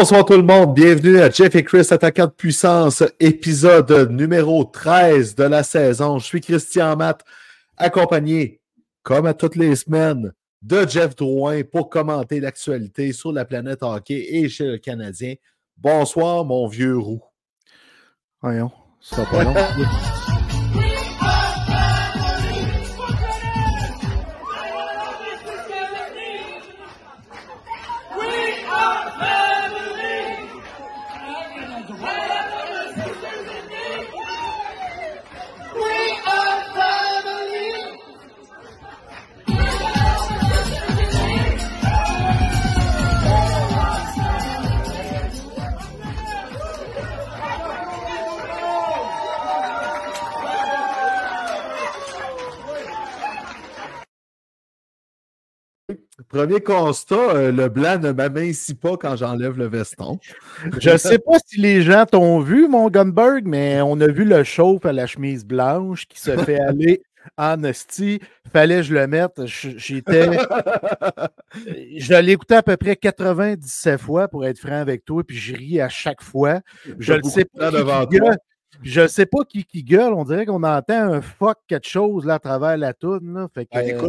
Bonsoir tout le monde, bienvenue à Jeff et Chris Attaquant de puissance, épisode numéro 13 de la saison. Je suis Christian Matt, accompagné, comme à toutes les semaines, de Jeff Drouin pour commenter l'actualité sur la planète hockey et chez le Canadien. Bonsoir mon vieux roux. Voyons, ça pas long. Premier constat, euh, le blanc ne m'amincit pas quand j'enlève le veston. Je ne sais pas si les gens t'ont vu, mon Gunberg, mais on a vu le chauffe à la chemise blanche qui se fait aller en hostie. Fallait que je le mette. J'étais. je l'ai écouté à peu près 97 fois pour être franc avec toi, puis je ris à chaque fois. Je ne sais pas. Devant toi. Je ne sais pas qui, qui gueule. On dirait qu'on entend un fuck quelque chose là, à travers la toune. Fait que, Ah, euh,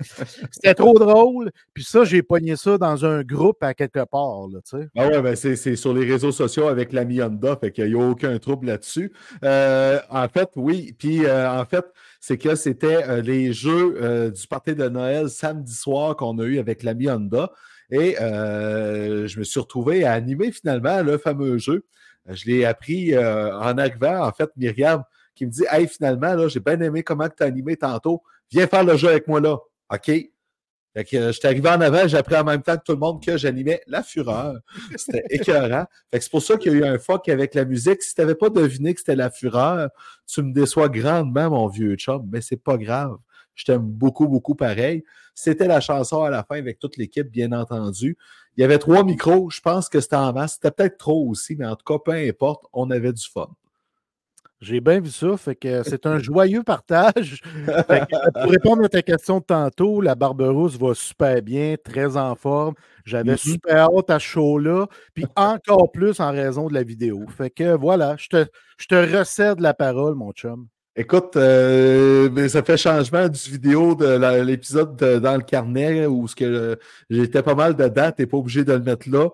c'était trop drôle. Puis ça, j'ai pogné ça dans un groupe à quelque part. Là. Ah ouais, ben c'est, c'est sur les réseaux sociaux avec l'ami Honda, fait qu'il n'y a aucun trouble là-dessus. Euh, en fait, oui. Puis euh, en fait, c'est que c'était les jeux du party de Noël samedi soir qu'on a eu avec l'ami Honda. Et je me suis retrouvé à animer finalement le fameux jeu. Je l'ai appris euh, en arrivant, en fait, Myriam, qui me dit Hey, finalement, là, j'ai bien aimé comment tu as animé tantôt. Viens faire le jeu avec moi là. OK. Fait que euh, arrivé en avant, j'ai appris en même temps que tout le monde que j'animais la fureur. C'était écœurant. Fait que c'est pour ça qu'il y a eu un fuck avec la musique. Si tu n'avais pas deviné que c'était la fureur, tu me déçois grandement, mon vieux chum, mais c'est pas grave. Je t'aime beaucoup, beaucoup pareil. C'était la chanson à la fin avec toute l'équipe, bien entendu. Il y avait trois micros. Je pense que c'était en masse. C'était peut-être trop aussi, mais en tout cas, peu importe, on avait du fun. J'ai bien vu ça. Fait que c'est un joyeux partage. Que pour répondre à ta question de tantôt, la Barberousse va super bien, très en forme. J'avais Mhm. super hâte à ce show-là, puis encore plus en raison de la vidéo. Fait que voilà, je te, je te recède la parole, mon chum. Écoute, euh, mais ça fait changement du vidéo de l'épisode de- dans le carnet où ce que euh, j'étais pas mal dedans, t'es pas obligé de le mettre là.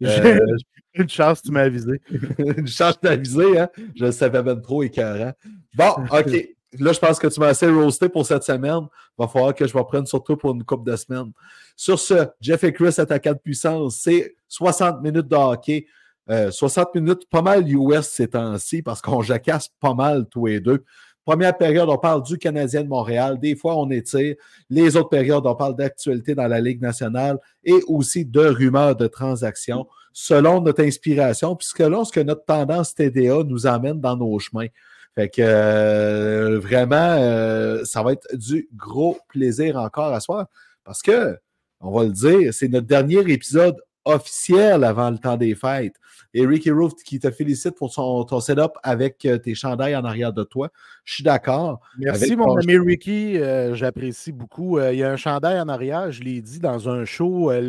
J'ai Euh, une chance, tu m'as avisé. Une chance d'aviser, hein? Je le savais même trop écœurant. Bon, OK. Là, je pense que tu m'as assez roasté pour cette semaine. Il va falloir que je me reprenne surtout pour une couple de semaines. Sur ce, Jeff et Chris attaquant de puissance, c'est 60 minutes de hockey. Euh, 60 minutes, pas mal US ces temps-ci, parce qu'on jacasse pas mal tous les deux. Première période, on parle du Canadien de Montréal. Des fois, on étire. Les autres périodes, on parle d'actualité dans la Ligue nationale et aussi de rumeurs de transactions selon notre inspiration, puisque lorsque notre tendance TDA nous amène dans nos chemins. Fait que euh, vraiment, euh, ça va être du gros plaisir encore à soir. Parce que, on va le dire, c'est notre dernier épisode officiel avant le temps des fêtes. Et Ricky Roof qui te félicite pour son, ton setup avec euh, tes chandails en arrière de toi. Je suis d'accord. Merci, mon ami Ricky. euh, J'apprécie beaucoup. Euh, il y a un chandail en arrière, je l'ai dit dans un show euh,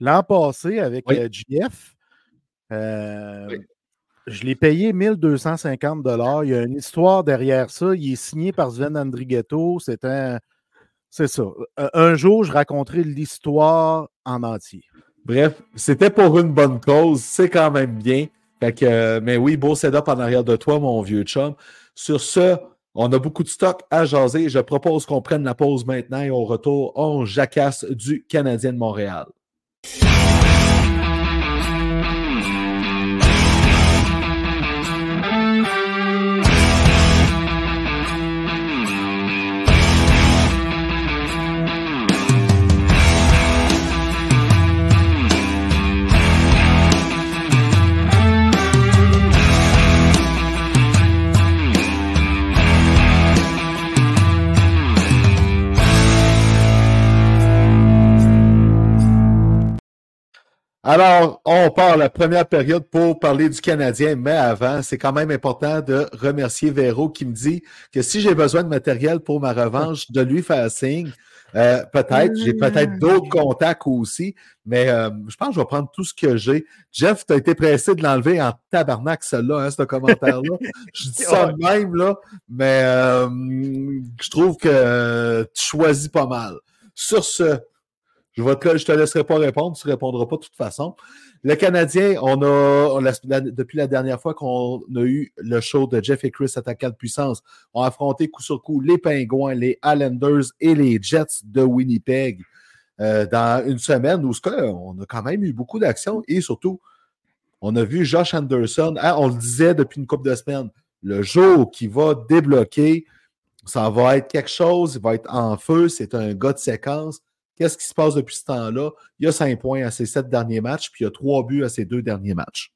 l'an passé avec Oui. Oui. Je l'ai payé 1250 Il y a une histoire derrière ça. Il est signé par Sven Andrighetto. C'est un, C'est ça. Un jour, je raconterai l'histoire en entier. Bref, c'était pour une bonne cause. C'est quand même bien. Mais oui, beau setup en arrière de toi, mon vieux chum. Sur ce, on a beaucoup de stock à jaser. Je propose qu'on prenne la pause maintenant et au retour, on jacasse du Canadien de Montréal. Alors, on part la première période pour parler du Canadien, mais avant, c'est quand même important de remercier Véro qui me dit que si j'ai besoin de matériel pour ma revanche, de lui faire signe. Euh, peut-être, j'ai peut-être d'autres contacts aussi, mais euh, je pense que je vais prendre tout ce que j'ai. Jeff, tu as été pressé de l'enlever en tabarnak, celle-là, hein, ce commentaire-là. je dis ça de même, là, mais euh, je trouve que tu choisis pas mal. Sur ce, je ne te, laisserai pas répondre, tu ne répondras pas de toute façon. Le Canadien, on a, depuis la dernière fois qu'on a eu le show de Jeff et Chris attaquant de puissance, on a affronté coup sur coup les Pingouins, les Islanders et les Jets de Winnipeg euh, dans une semaine où on a quand même eu beaucoup d'actions et surtout, on a vu Josh Anderson, hein, on le disait depuis une couple de semaines, le jour qui va débloquer, ça va être quelque chose, il va être en feu, c'est un gars de séquence. Qu'est-ce qui se passe depuis ce temps-là? Il y a cinq points à ses sept derniers matchs, puis il y a trois buts à ses deux derniers matchs.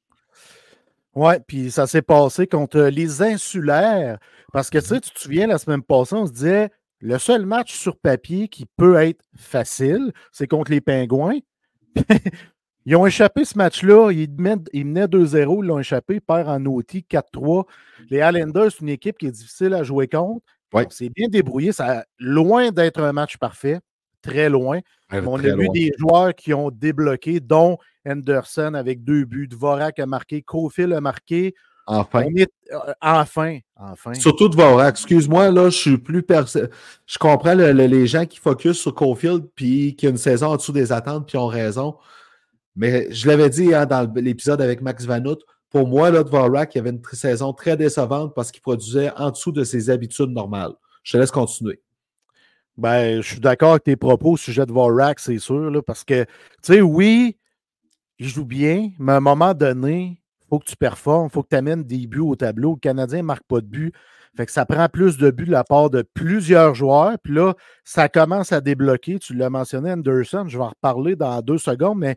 Ouais, puis ça s'est passé contre les insulaires. Parce que tu sais, tu te souviens, la semaine passée, on se disait le seul match sur papier qui peut être facile, c'est contre les Pingouins. ils ont échappé ce match-là. Ils, ils menaient 2-0, ils l'ont échappé, ils perdent en OT 4-3. Les Islanders, c'est une équipe qui est difficile à jouer contre. Ouais. On s'est bien débrouillé. Ça, loin d'être un match parfait, très loin. On a vu des joueurs qui ont débloqué, dont Henderson avec deux buts. Dvorak a marqué, Cofield a marqué. Enfin. Est, euh, enfin, enfin. Surtout de Vorak. Excuse-moi, là, je suis plus perso- Je comprends le- le- les gens qui focus sur Cofield puis qui ont une saison en dessous des attentes puis ont raison. Mais je l'avais dit hein, dans l'épisode avec Max Vanout, pour moi, là, Dvorak, il avait une saison très décevante parce qu'il produisait en dessous de ses habitudes normales. Je te laisse continuer. Ben, je suis d'accord avec tes propos au sujet de Vorak, c'est sûr, là, parce que, tu sais, oui, il joue bien, mais à un moment donné, il faut que tu performes, il faut que tu amènes des buts au tableau. Le Canadien ne marque pas de buts. Fait que ça prend plus de buts de la part de plusieurs joueurs. Puis là, ça commence à débloquer. Tu l'as mentionné, Anderson. Je vais en reparler dans deux secondes, mais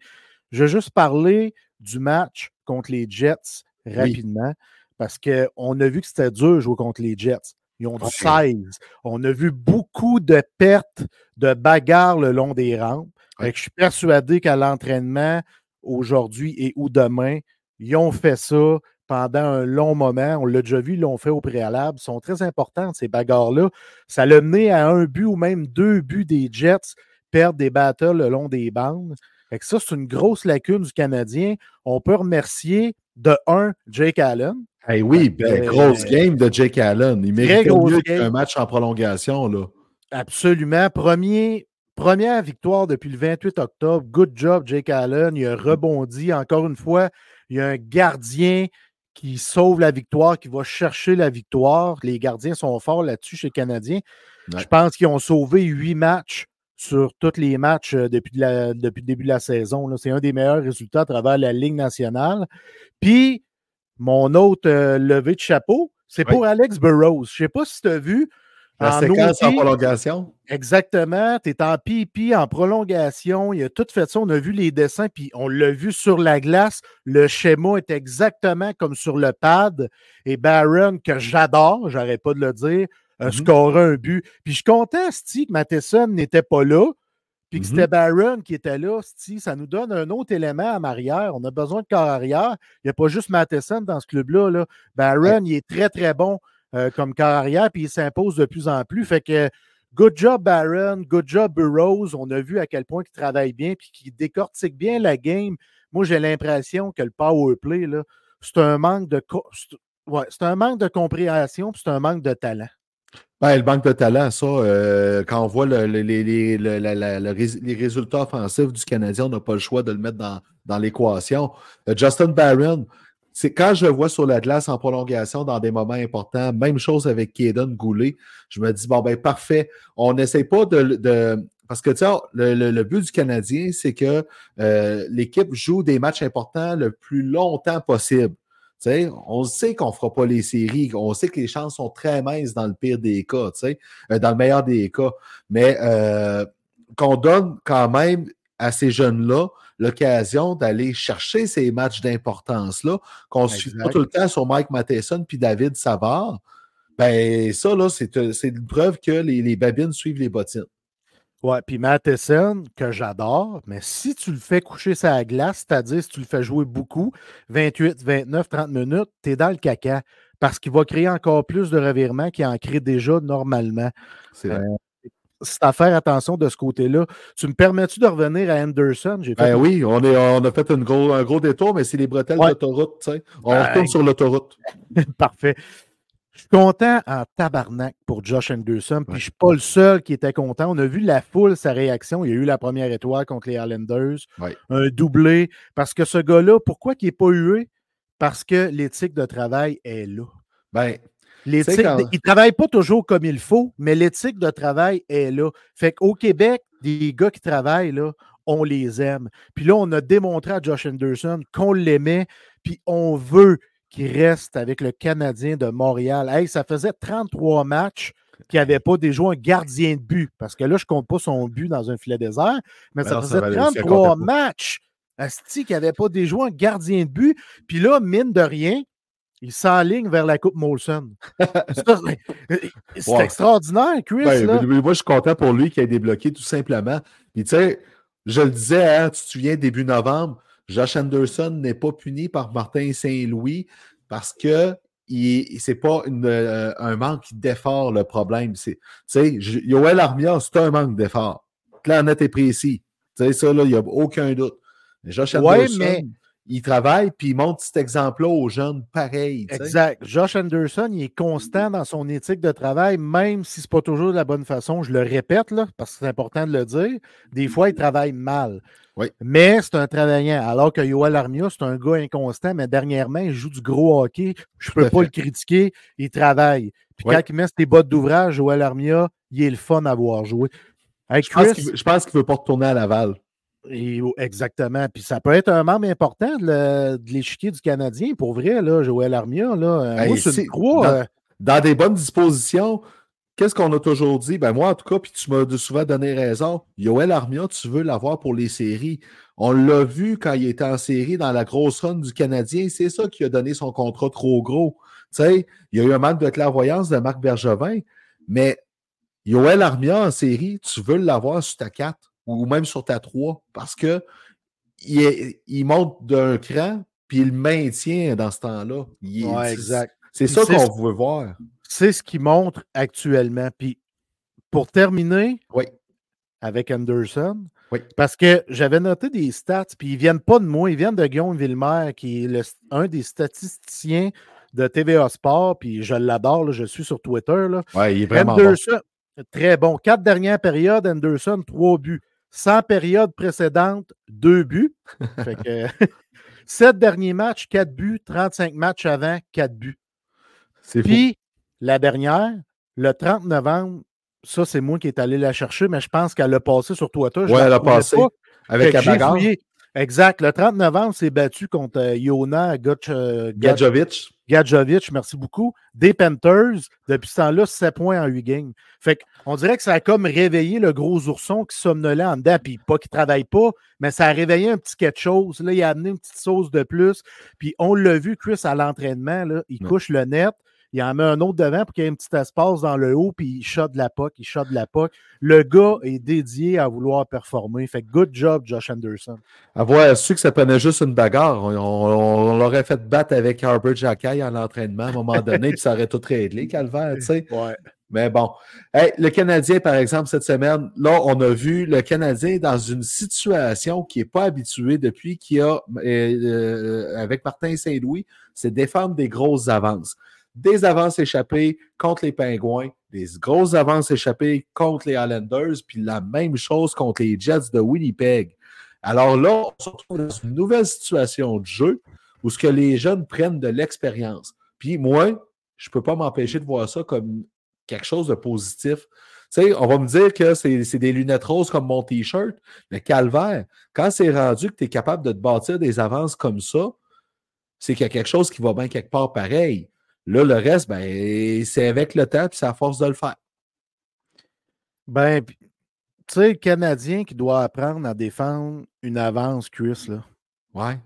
je vais juste parler du match contre les Jets rapidement parce qu'on a vu que c'était dur de jouer contre les Jets. Ils ont du Ouais. 16. On a vu beaucoup de pertes, de bagarres le long des rampes. Je suis persuadé qu'à l'entraînement, aujourd'hui et ou demain, ils ont fait ça pendant un long moment. On l'a déjà vu, ils l'ont fait au préalable. Ils sont très importantes, ces bagarres-là. Ça l'a mené à un but ou même deux buts des Jets perdre des battles le long des bandes. Fait que ça, c'est une grosse lacune du Canadien. On peut remercier de un, Jake Allen. Hey, oui, ben, Euh, grosse game de Jake Allen. Il grosse mieux qu'un match en prolongation. Là. Absolument. Premier, première victoire depuis le 28 octobre. Good job, Jake Allen. Il a rebondi. Encore une fois, il y a un gardien qui sauve la victoire, qui va chercher la victoire. Les gardiens sont forts là-dessus chez les Canadiens. Ouais. Je pense qu'ils ont sauvé huit matchs sur tous les matchs euh, depuis, la- depuis le début de la saison. C'est un des meilleurs résultats à travers la Ligue nationale. Puis, mon autre euh, levé de chapeau, c'est Oui. pour Alex Burrows. Je ne sais pas si tu as vu. La en séquence en prolongation. Exactement. Tu es en pipi, en prolongation. Il a tout fait ça. On a vu les dessins, puis on l'a vu sur la glace. Le schéma est exactement comme sur le pad. Et Barron, que j'adore, j'arrête pas de le dire, Mhm. scoré un but. Puis je Steve, que Matheson n'était pas là. Puis que Mhm. c'était Barron qui était là. Ça nous donne un autre élément à arrière. On a besoin de corps arrière. Il n'y a pas juste Matheson dans ce club-là. Là. Barron, il est très, très bon euh, comme corps arrière, puis il s'impose de plus en plus. Fait que good job, Barron. Good job, Burroughs. On a vu à quel point il travaille bien, puis qu'il décortique bien la game. Moi, j'ai l'impression que le power play, c'est un manque de. Ouais, c'est un manque de compréhension, puis c'est un manque de talent. Ben, le manque de talent, ça, euh, quand on voit le- le- les, le- la- la- les résultats offensifs du Canadien, on n'a pas le choix de le mettre dans, dans l'équation. Euh, Justin Barron, c'est quand je le vois sur la glace en prolongation dans des moments importants, même chose avec Kaden Goulet, je me dis, bon, ben parfait, on n'essaie pas de, de- Parce que, tu le, le- le but du Canadien, c'est que euh, l'équipe joue des matchs importants le plus longtemps possible. On sait qu'on ne fera pas les séries. On sait que les chances sont très minces dans le pire des cas, euh, dans le meilleur des cas. Mais euh, qu'on donne quand même à ces jeunes-là l'occasion d'aller chercher ces matchs d'importance-là, qu'on ne suit pas Exact. tout le temps sur Mike Matheson puis David Savard. Ben, ça, là, euh, c'est une preuve que les, les babines suivent les bottines. Ouais, puis Matheson, que j'adore, mais si tu le fais coucher sa glace, c'est-à-dire si tu le fais jouer beaucoup, 28, 29, 30 minutes, tu es dans le caca. Parce qu'il va créer encore plus de revirements qu'il en crée déjà normalement. C'est vrai. C'est à faire attention de ce côté-là. Tu me permets-tu de revenir à Anderson? Fait Ben oui, on, est, on a fait une gros, un gros détour, mais c'est les bretelles Ouais. d'autoroute. tu sais. On Ben, retourne sur l'autoroute. Parfait. Je suis content en tabarnak pour Josh Anderson, puis je suis pas le seul qui était content. On a vu la foule, sa réaction. Il y a eu la première étoile contre les Islanders, Ouais. un doublé. Parce que ce gars-là, pourquoi il n'est pas hué? Parce que l'éthique de travail est là. Ben, L'éthique, quand- il ne travaille pas toujours comme il faut, mais l'éthique de travail est là. Fait qu'au Québec, des gars qui travaillent, là, on les aime. Puis là, on a démontré à Josh Anderson qu'on l'aimait, puis on veut qu'il reste avec le Canadien de Montréal. Hey, ça faisait 33 matchs qu'il n'y avait pas déjà un gardien de but. Parce que là, je ne compte pas son but dans un filet désert, mais ça non, faisait valait aussi, elle 33 comptait pas. matchs. Asti qu'il n'y avait pas déjà un gardien de but. Puis là, mine de rien, il s'enligne vers la Coupe Molson. C'est- Ouais. extraordinaire, Chris. Ben, là. moi, je suis content pour lui qu'il ait débloqué tout simplement. Puis, tu sais, je le disais, hein, tu te souviens, début novembre, Josh Anderson n'est pas puni par Martin Saint-Louis parce que c'est pas une, euh, un manque d'effort le problème. C'est, Yoel Armia, c'est un manque d'effort. Clair, net et précis. Tu sais, ça, là, il n'y a aucun doute. Mais Josh Ouais, Anderson, mais- il travaille puis il montre cet exemple-là aux jeunes pareil. Exact. Josh Anderson, il est constant dans son éthique de travail, même si ce n'est pas toujours de la bonne façon. Je le répète, là, parce que c'est important de le dire. Des fois, il travaille mal. Oui. Mais c'est un travaillant. Alors que Yoel Armia, c'est un gars inconstant, mais dernièrement, il joue du gros hockey. Je ne peux pas fait. le critiquer. Il travaille. Puis Oui. quand il met ses bottes d'ouvrage, Joel Armia, il est le fun à voir jouer. Hey, Je pense Chris, qu'il veut- je pense qu'il ne veut pas retourner à Laval. Et- exactement. Puis ça peut être un membre important de l'échiquier du Canadien, pour vrai, là, Joël Armia. Là. Euh, Hey, moi, une croix. dans- euh, dans des bonnes dispositions, qu'est-ce qu'on a toujours dit? Ben moi, en tout cas, puis tu m'as souvent donné raison. Yoel Armia, tu veux l'avoir pour les séries. On l'a vu quand il était en série dans la grosse run du Canadien. C'est ça qui a donné son contrat trop gros. Tu sais, il y a eu un manque de clairvoyance de Marc Bergevin, mais Yoel Armia en série, tu veux l'avoir sur ta 4 ou même sur ta 3 parce que il, est- il monte d'un cran puis il le maintient dans ce temps-là. Ouais, exact. C'est ça qu'on veut voir. C'est ce qu'il montre actuellement. Puis pour terminer Oui. avec Anderson, Oui. parce que j'avais noté des stats, puis ils viennent pas de moi, ils viennent de Guillaume Villemer, qui est le- un des statisticiens de TVA Sport, puis je l'adore, je suis sur Twitter. Là. Ouais, il est vraiment bon. Anderson, très bon. Quatre dernières périodes, Anderson, trois buts. 100 périodes précédentes, deux buts. Fait que, sept derniers matchs, quatre buts. 35 matchs avant, quatre buts. Puis, la dernière, le 30 novembre, ça, c'est moi qui est allé la chercher, mais je pense qu'elle a passé sur Twitter. La elle a passé pas. avec la bagarre. Exact. Le 30 novembre, c'est battu contre euh, Yona Gotch- euh, Gad- Gadjovic. Gadjovic, merci beaucoup. Des Panthers, depuis ce temps-là, 7 points en 8 games. Fait qu'on dirait que ça a comme réveillé le gros ourson qui somnolait en dedans, puis pas qu'il travaille pas, mais ça a réveillé un petit quelque chose. Là, il a amené une petite sauce de plus. Puis on l'a vu, Chris, à l'entraînement, il Ouais. couche le net, il en met un autre devant pour qu'il y ait un petit espace dans le haut, puis il shot de la puck, il shot de la puck. Le gars est dédié à vouloir performer. Fait que good job, Josh Anderson. Avoir su que ça prenait juste une bagarre, on, on- on l'aurait fait battre avec Harper Jackay en entraînement à un moment donné, puis ça aurait tout réglé, Calvaire, tu sais. Ouais. Mais bon. Hey, le Canadien, par exemple, cette semaine, là, on a vu le Canadien dans une situation qui n'est pas habituée depuis qu'il a, euh, euh, avec Martin Saint-Louis, c'est défendre des grosses avances. Des avances échappées contre les Pingouins, des grosses avances échappées contre les Islanders, puis la même chose contre les Jets de Winnipeg. Alors là, on se retrouve dans une nouvelle situation de jeu où ce que les jeunes prennent de l'expérience. Puis moi, je ne peux pas m'empêcher de voir ça comme quelque chose de positif. Tu sais, on va me dire que c'est des lunettes roses comme mon T-shirt, mais calvaire, quand c'est rendu que tu es capable de te bâtir des avances comme ça, c'est qu'il y a quelque chose qui va bien quelque part pareil. Là, le reste, ben, c'est avec le temps, puis c'est à force de le faire. Ben, tu sais, le Canadien qui doit apprendre à défendre une avance, Chris, là. Ouais.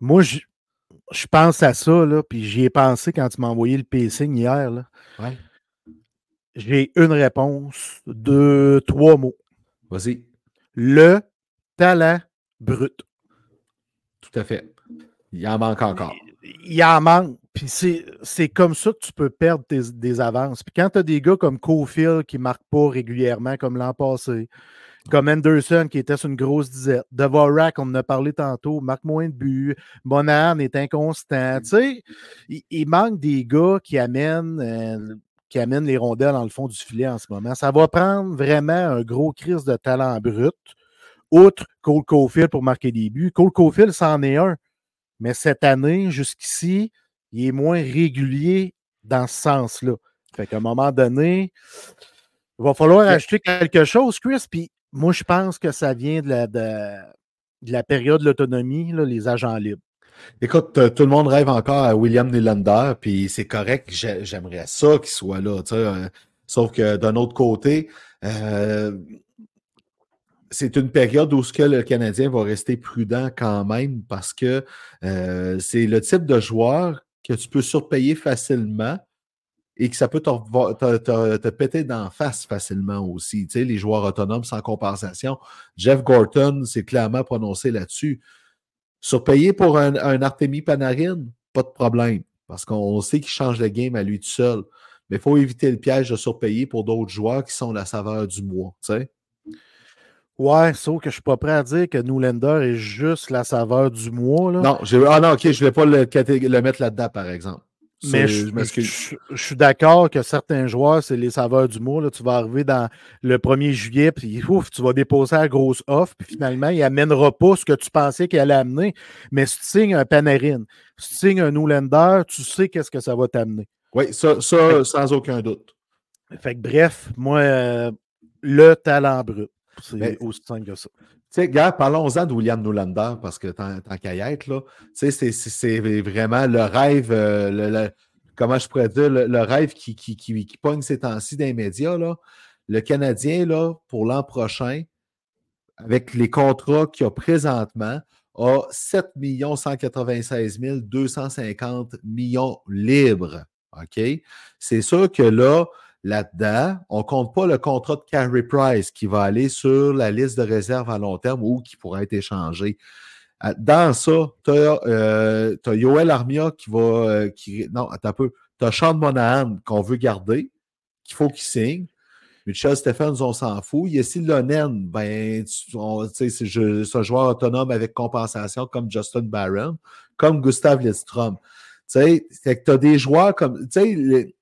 Moi, je, je pense à ça, là, puis j'y ai pensé quand tu m'as envoyé le pacing hier. Là. Ouais. J'ai une réponse de trois mots. Vas-y. Le talent brut. Tout à fait. Il en manque encore. Il en manque. Puis c'est comme ça que tu peux perdre tes, des avances. Puis quand tu as des gars comme Cofield qui ne marquent pas régulièrement comme l'an passé, comme Anderson qui était sur une grosse disette, Devorak, on en a parlé tantôt, marque moins de buts, Monahan est inconstant. Tu sais, il, manque des gars qui amènent, euh, qui amènent les rondelles dans le fond du filet en ce moment. Ça va prendre vraiment un gros crise de talent brut, outre Cole Cofield pour marquer des buts. Cole Cofield, c'en est un. Mais cette année, jusqu'ici, il est moins régulier dans ce sens-là. Fait qu'à un moment donné, il va falloir acheter quelque chose, Chris. Puis moi, je pense que ça vient de la, de, la période de l'autonomie, les agents libres. Écoute, tout le monde rêve encore à William Nylander, puis c'est correct, j'aimerais ça qu'il soit là. Euh, sauf que d'un autre côté, euh, c'est une période où le Canadien va rester prudent quand même parce que euh, c'est le type de joueur que tu peux surpayer facilement et que ça peut te, péter d'en face facilement aussi. Tu sais, les joueurs autonomes sans compensation. Jeff Gorton s'est clairement prononcé là-dessus. Surpayer pour un, un Artemi Panarin, pas de problème, parce qu'on sait qu'il change le game à lui tout seul. Mais il faut éviter le piège de surpayer pour d'autres joueurs qui sont la saveur du mois. Ouais, sauf que je suis pas prêt à dire que Newlander est juste la saveur du mois. Là. Non, ah non, ok, je ne vais pas le mettre là-dedans, par exemple. Mais je, suis d'accord que certains joueurs, c'est les saveurs du mot. Là. Tu vas arriver dans le 1er juillet, puis ouf, tu vas déposer la grosse offre, puis finalement, il n'amènera pas ce que tu pensais qu'il allait amener. Mais si tu signes un Panarin, si tu signes un Oulander, tu sais qu'est-ce que ça va t'amener. Oui, ça, ça sans aucun doute. Fait que bref, moi, euh, le talent brut. C'est aussi simple que ça. Tu sais, gars, parlons-en de William Nolander parce que tant, qu'à y être, là, tu sais, c'est vraiment le rêve, euh, comment je pourrais dire, le, rêve qui, qui, qui, qui, pogne ces temps-ci dans les médias, là. Le Canadien, là, pour l'an prochain, avec les contrats qu'il a présentement, a 7 196 250 millions libres. OK? C'est sûr que là, là-dedans. On ne compte pas le contrat de Carey Price qui va aller sur la liste de réserve à long terme ou qui pourra être échangé. Euh, dans ça, tu as, euh, Yoel Armia qui va. Euh, qui, non, attends un peu. Tu as Sean Monahan qu'on veut garder, qu'il faut qu'il signe. Michel Stephens, on s'en fout. Yessi Lonen, ben, c'est un joueur autonome avec compensation comme Justin Barron, comme Gustav Lidstrom. Tu sais, tu as des joueurs comme. Tu sais,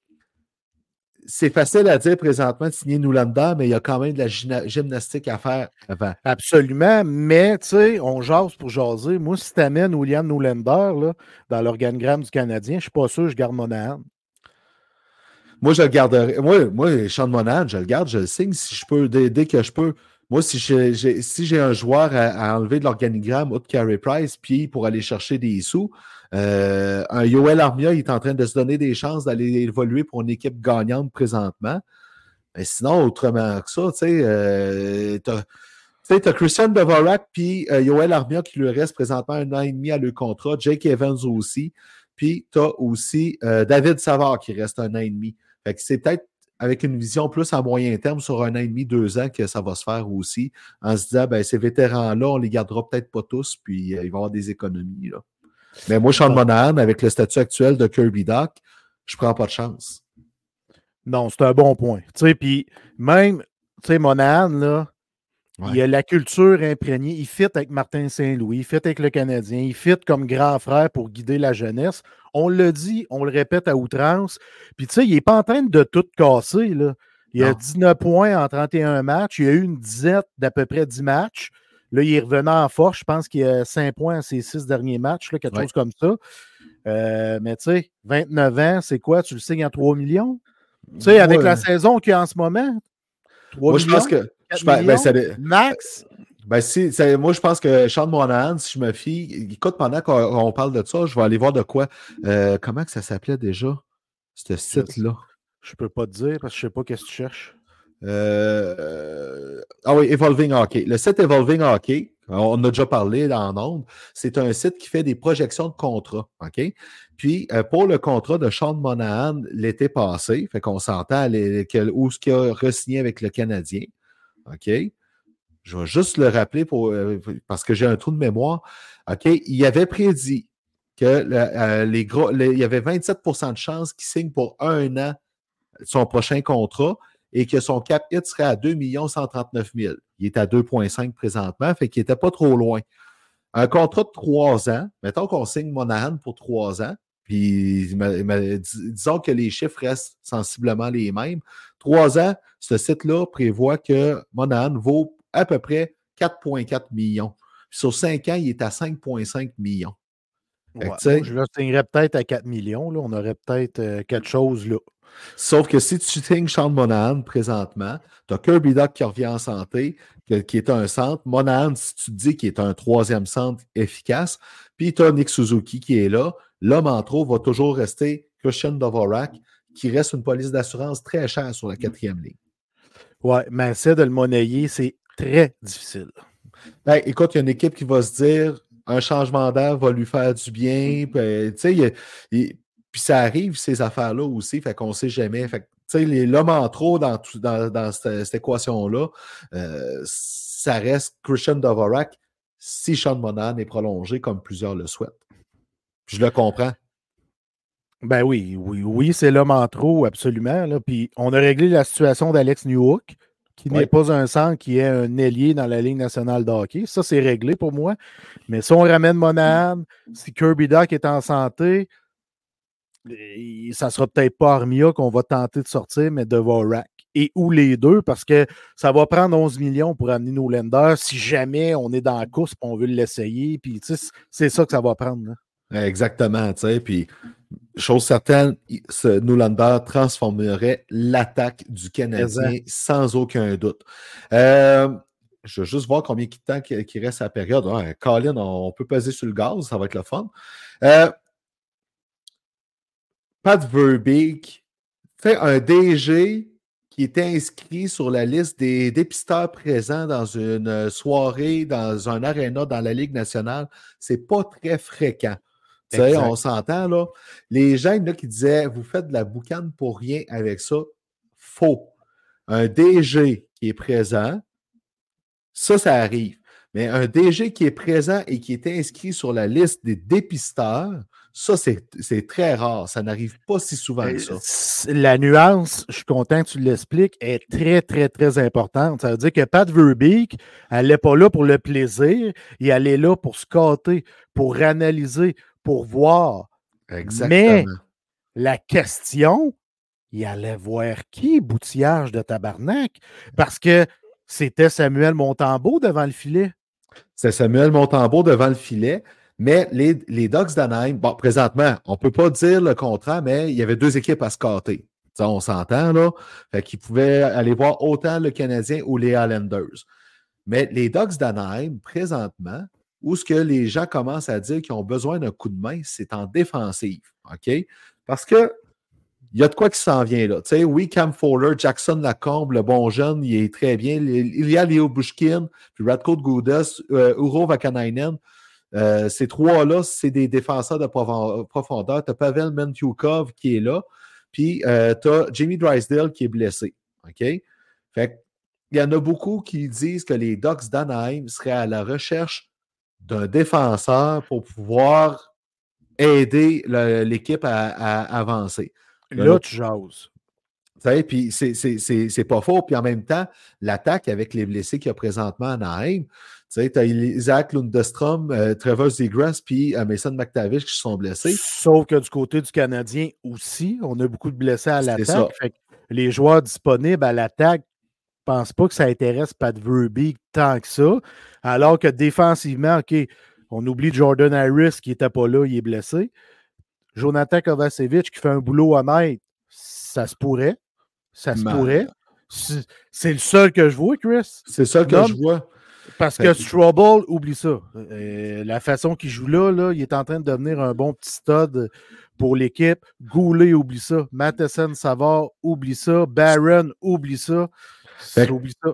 c'est facile à dire présentement de signer Nulander, mais il y a quand même de la gymnastique à faire avant. Absolument, mais tu sais, on jase pour jaser. Moi, si tu amènes William Nulander là, dans l'organigramme du Canadien, je ne suis pas sûr que je garde Monahan. Moi, je le garderai. Moi, moi Sean Monahan, je le garde, je le signe si je peux, dès, que je peux. Moi, si j'ai si un joueur à, enlever de l'organigramme, autre Carey Price, puis pour aller chercher des sous, euh, un Yoel Armia, il est en train de se donner des chances d'aller évoluer pour une équipe gagnante présentement. Mais sinon, autrement que ça, tu sais, euh, tu as Christian Devorak puis euh, Yoel Armia qui lui reste présentement un an et demi à le contrat, Jake Evans aussi, puis tu as aussi David Savard qui reste un an et demi. Fait que c'est peut-être avec une vision plus à moyen terme sur un an et demi, deux ans que ça va se faire aussi, en se disant, ben, ces vétérans-là, on les gardera peut-être pas tous, puis il va y avoir des économies. Là. Mais moi, Sean Monahan, avec le statut actuel de Kirby Doc, je prends pas de chance. Non, c'est un bon point. Tu sais, puis même, tu sais, Monahan, là, Il a la culture imprégnée. Il fit avec Martin Saint-Louis, il fit avec le Canadien, il fit comme grand frère pour guider la jeunesse. On le dit, on le répète à outrance. Puis tu sais, il n'est pas en train de tout casser. Là. Il a 19 points en 31 matchs. Il a eu une dizaine d'à peu près 10 matchs. Là, il est revenu en force. Je pense qu'il a 5 points à ses 6 derniers matchs, là, quelque chose comme ça. Euh, mais tu sais, 29 ans, c'est quoi? Tu le signes en 3 millions? Tu sais, avec la saison qu'il y a en ce moment, 3 moi, je pense que. Ben, max? Ben, si, moi, je pense que Sean Monahan, si je me fie, écoute, pendant qu'on parle de ça, je vais aller voir de quoi. Euh, comment que ça s'appelait déjà, ce site-là? Je peux pas te dire parce que je sais pas qu'est-ce que tu cherches. Euh, ah oui, Evolving Hockey. Le site Evolving Hockey, on a déjà parlé dans Onde, c'est un site qui fait des projections de contrats. Puis, euh, pour le contrat de Sean Monahan l'été passé, fait qu'on s'entend où ce qu'il a re-signé avec le Canadien. OK? Je vais juste le rappeler pour, euh, parce que j'ai un trou de mémoire. OK? Il avait prédit que les gros, il y avait 27% de chances qu'il signe pour un an son prochain contrat et que son cap hit serait à 2 139 000. Il est à 2,5 présentement, fait qu'il n'était pas trop loin. Un contrat de trois ans, mettons qu'on signe Monahan pour trois ans, puis disons que les chiffres restent sensiblement les mêmes. Trois ans, ce site-là prévoit que Monahan vaut à peu près 4,4 millions. sur cinq ans, il est à 5,5 millions. je le signerais peut-être à 4 millions. Là. On aurait peut-être euh, quelque chose là. Sauf que si tu signes Sean Monahan présentement, tu as Kirby Duck qui revient en santé, qui est un centre. Monahan, si tu te dis qu'il est un troisième centre efficace, puis tu as Nick Suzuki qui est là, l'homme en trop va toujours rester Christian Dvorak, qui reste une police d'assurance très chère sur la quatrième ligne. Ouais, mais c'est de le monnayer, c'est très difficile. Ben, écoute, il y a une équipe qui va se dire un changement d'air va lui faire du bien. Tu sais, il, puis ça arrive, ces affaires-là aussi, fait qu'on ne sait jamais. Fait l'homme en trop dans, dans, cette, équation-là, euh, ça reste Christian Dvorak si Sean Monahan est prolongé comme plusieurs le souhaitent. je le comprends. Ben oui, oui, oui, c'est l'homme en trop, absolument. Là. Puis on a réglé la situation d'Alex Newhook, qui n'est pas un centre, qui est un ailier dans la Ligue nationale de hockey. Ça, c'est réglé pour moi. Mais si on ramène Monahan, si Kirby Doc est en santé, ça sera peut-être pas Armia qu'on va tenter de sortir, mais de Vorak. Et ou les deux, parce que ça va prendre 11 millions pour amener nos lenders si jamais on est dans la course et on veut l'essayer. Puis, c'est ça que ça va prendre. Exactement, tu sais. Puis, chose certaine, ce Nolander transformerait l'attaque du Canadien sans aucun doute. Euh, je vais juste voir combien de temps qui reste à la période. Colin, on peut peser sur le gaz, ça va être le fun. Euh, Pat Verbeek fait un DG qui est inscrit sur la liste des dépisteurs présents dans une soirée, dans un aréna dans la Ligue nationale. C'est pas très fréquent. on s'entend là. Les gens là, qui disaient Vous faites de la boucane pour rien avec ça, faux. Un DG qui est présent, ça, ça arrive. Mais un DG qui est présent et qui est inscrit sur la liste des dépisteurs, ça, c'est très rare. Ça n'arrive pas si souvent que ça. La nuance, je suis content que tu l'expliques, est très, très, très importante. Ça veut dire que Pat Verbeek, elle n'est pas là pour le plaisir, et elle est là pour scatter, pour analyser, pour voir. Exactement. Mais la question, il allait voir qui, boutillage de tabarnak? Parce que c'était Samuel Montembeau devant le filet. C'est Samuel Montembeau devant le filet. Mais les, les Ducks d'Anaheim, bon, présentement, on ne peut pas dire le contraire, mais il y avait deux équipes à scatter. Ça, on s'entend, là. Qu'ils pouvaient aller voir autant le Canadien ou les Islanders. Mais les Ducks d'Anaheim, présentement, où ce que les gens commencent à dire qu'ils ont besoin d'un coup de main, c'est en défensive. OK? Parce que il y a de quoi qui s'en vient là. Tu sais, oui, Cam Fowler, Jackson Lacombe, le bon jeune, il est très bien. Il y a Leo Bushkin, puis Radko Goudas, euh, Uro Vakanainen. Euh, ces trois-là, c'est des défenseurs de profondeur. Tu as Pavel Mentyukov qui est là, puis euh, tu as Jamie Drysdale qui est blessé. OK? Fait il y en a beaucoup qui disent que les Ducks d'Anaheim seraient à la recherche d'un défenseur pour pouvoir aider l'équipe à, avancer. Là, tu jases. Puis c'est pas faux. Puis en même temps, l'attaque avec les blessés qu'il y a présentement à Naheim, tu as Isaac Lundestrom, euh, Trevor Zegras, puis euh, Mason McTavish qui sont blessés. Sauf que du côté du Canadien aussi, on a beaucoup de blessés à l'attaque. Les joueurs disponibles à l'attaque ne pensent pas que ça intéresse Pat Verbeek tant que ça. Alors que défensivement, OK, on oublie Jordan Harris qui n'était pas là, il est blessé. Jonathan Kovacevic qui fait un boulot honnête, ça se pourrait. Ça se pourrait. C'est le seul que je vois, Chris. C'est ça que je vois. Parce que Strouble, oublie ça. Euh, la façon qu'il joue là, là, il est en train de devenir un bon petit stud pour l'équipe. Goulet, oublie ça. Matheson Savard, oublie ça. Barron, oublie ça. oublie ça.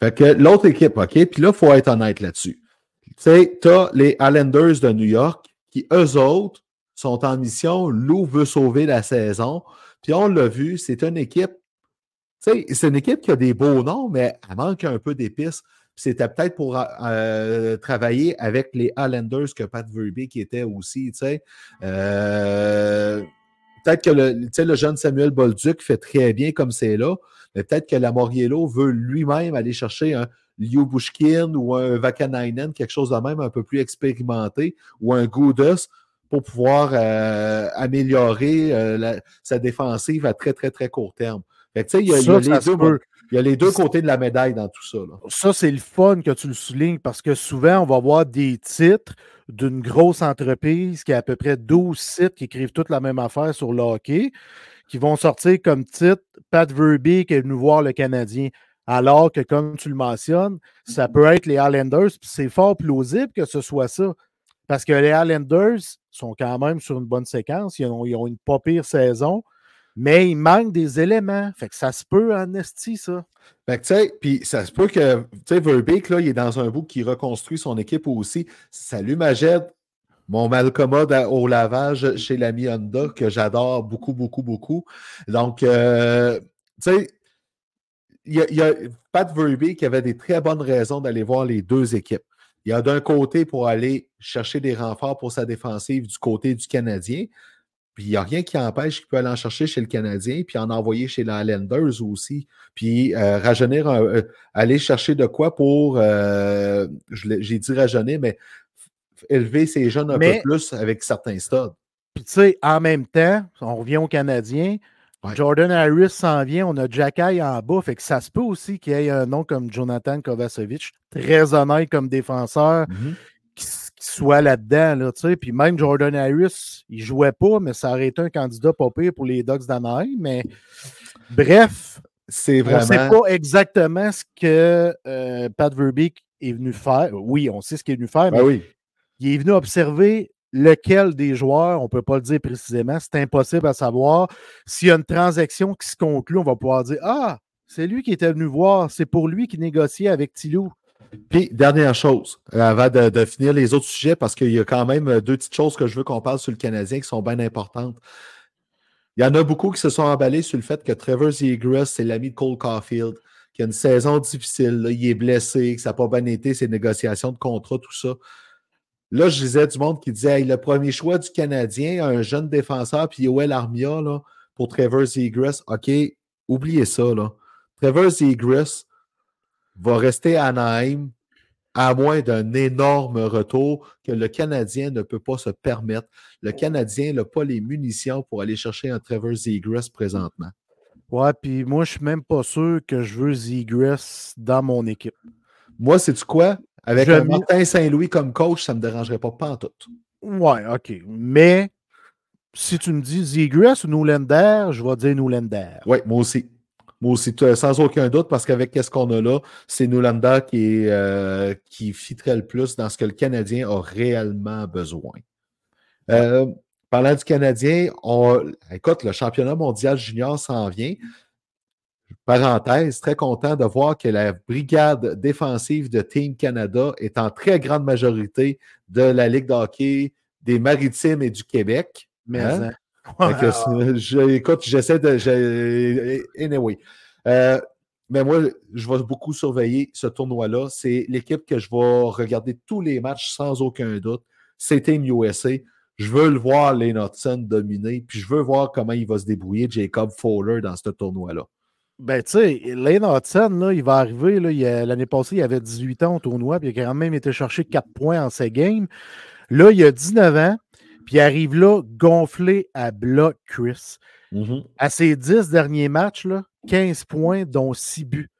Fait que l'autre équipe, OK? Puis là, il faut être honnête là-dessus. Tu sais, tu as les Islanders de New York qui, eux autres, sont en mission. Lou veut sauver la saison. Puis on l'a vu, c'est une équipe. C'est une équipe qui a des beaux noms, mais elle manque un peu d'épices. C'était peut-être pour euh, travailler avec les Highlanders que Pat Verbeek qui était aussi. Euh, peut-être que le, jeune Samuel Bolduc fait très bien comme c'est là, mais peut-être que la Moriello veut lui-même aller chercher un Liu Bushkin ou un Vakanainen, quelque chose de même un peu plus expérimenté, ou un Goudas pour pouvoir euh, améliorer sa défensive à très, très, très court terme. Il, y a, les deux, côtés de la médaille dans tout ça. Ça, c'est le fun que tu le soulignes parce que souvent, on va voir des titres d'une grosse entreprise qui a à peu près 12 sites qui écrivent toute la même affaire sur le hockey, qui vont sortir comme titre Pat Verbeek est venu voir le Canadien. Alors que, comme tu le mentionnes, ça peut être les Highlanders, c'est fort plausible que ce soit ça. Parce que les Highlanders sont quand même sur une bonne séquence. Ils ont, une pas pire saison, mais il manque des éléments. Fait que ça se peut en ça. Fait que, tu sais, puis ça se peut que, tu sais, Verbeek, là, il est dans un bout qui reconstruit son équipe aussi. Salut Majed, mon malcommode au lavage chez l'ami Honda, que j'adore beaucoup, beaucoup, beaucoup. Donc, euh, tu sais, il y, a, Pat Verbeek qui avait des très bonnes raisons d'aller voir les deux équipes. Il y a d'un côté pour aller chercher des renforts pour sa défensive du côté du Canadien. Puis il n'y a rien qui empêche qu'il peut aller en chercher chez le Canadien, puis en envoyer chez les Highlanders aussi. Puis euh, rajeunir, euh, aller chercher de quoi pour, euh, j'ai dit rajeunir, mais élever ces jeunes un peu plus avec certains studs. Puis tu sais, en même temps, on revient au Canadien, Jordan Harris s'en vient, on a Jacky en bas, fait que ça se peut aussi qu'il y ait un nom comme Jonathan Kovacevic, très honnête comme défenseur, mm-hmm. Soit là-dedans, là, tu sais. Puis même Jordan Harris, il jouait pas, mais ça aurait été un candidat pas pire pour les Ducks d'Anaheim, mais bref, c'est vraiment... on ne sait pas exactement ce que euh, Pat Verbeek est venu faire. Oui, on sait ce qu'il est venu faire, ben mais oui. il est venu observer lequel des joueurs, on ne peut pas le dire précisément, c'est impossible à savoir. S'il y a une transaction qui se conclut, on va pouvoir dire Ah, c'est lui qui était venu voir, c'est pour lui qui négociait avec Tilou. Puis, dernière chose, avant de, finir les autres sujets, parce qu'il y a quand même deux petites choses que je veux qu'on parle sur le Canadien qui sont bien importantes. Il y en a beaucoup qui se sont emballés sur le fait que Trevor Zegras, c'est l'ami de Cole Caulfield, qui a une saison difficile, il est blessé, que ça n'a pas bien été, ses négociations de contrat, tout ça. Là, je disais du monde qui disait le premier choix du Canadien, un jeune défenseur, puis Yoel Armia pour Trevor Zegras. OK, oubliez ça. Là. Trevor Zegras va rester à Anaheim à moins d'un énorme retour que le Canadien ne peut pas se permettre. Le Canadien n'a pas les munitions pour aller chercher un Trevor Zegras présentement. Ouais, puis moi, je suis même pas sûr que je veux Zegras dans mon équipe. Moi, c'est tu quoi? Avec un Martin Saint-Louis comme coach, ça ne me dérangerait pas, pas en tout. Ouais, OK. Mais si tu me dis Zigras ou Noulander, je vais dire Noulander. Oui, moi aussi. Moi aussi, sans aucun doute, parce qu'avec qu'est-ce qu'on a là, c'est Noulander qui, euh, qui fitterait le plus dans ce que le Canadien a réellement besoin. Euh, parlant du Canadien, écoute, le championnat mondial junior s'en vient. Parenthèse, très content de voir que la brigade défensive de Team Canada est en très grande majorité de la Ligue d'hockey des Maritimes et du Québec. Mais hein? Écoute, j'essaie de. anyway. Euh, mais moi, je vais beaucoup surveiller ce tournoi-là. C'est l'équipe que je vais regarder tous les matchs sans aucun doute. C'est Team USA. Je veux le voir, Lane Hudson, dominer, puis je veux voir comment il va se débrouiller, Jacob Fowler, dans ce tournoi-là. Ben, tu sais, Lane Hudson, là, il va arriver. L'année passée, il avait 18 ans au tournoi, puis il a quand même été chercher 4 points en ses games. Là, il a 19 ans, puis il arrive là gonflé à bloc, Chris. Mm-hmm. À ses 10 derniers matchs, là, 15 points, dont 6 buts.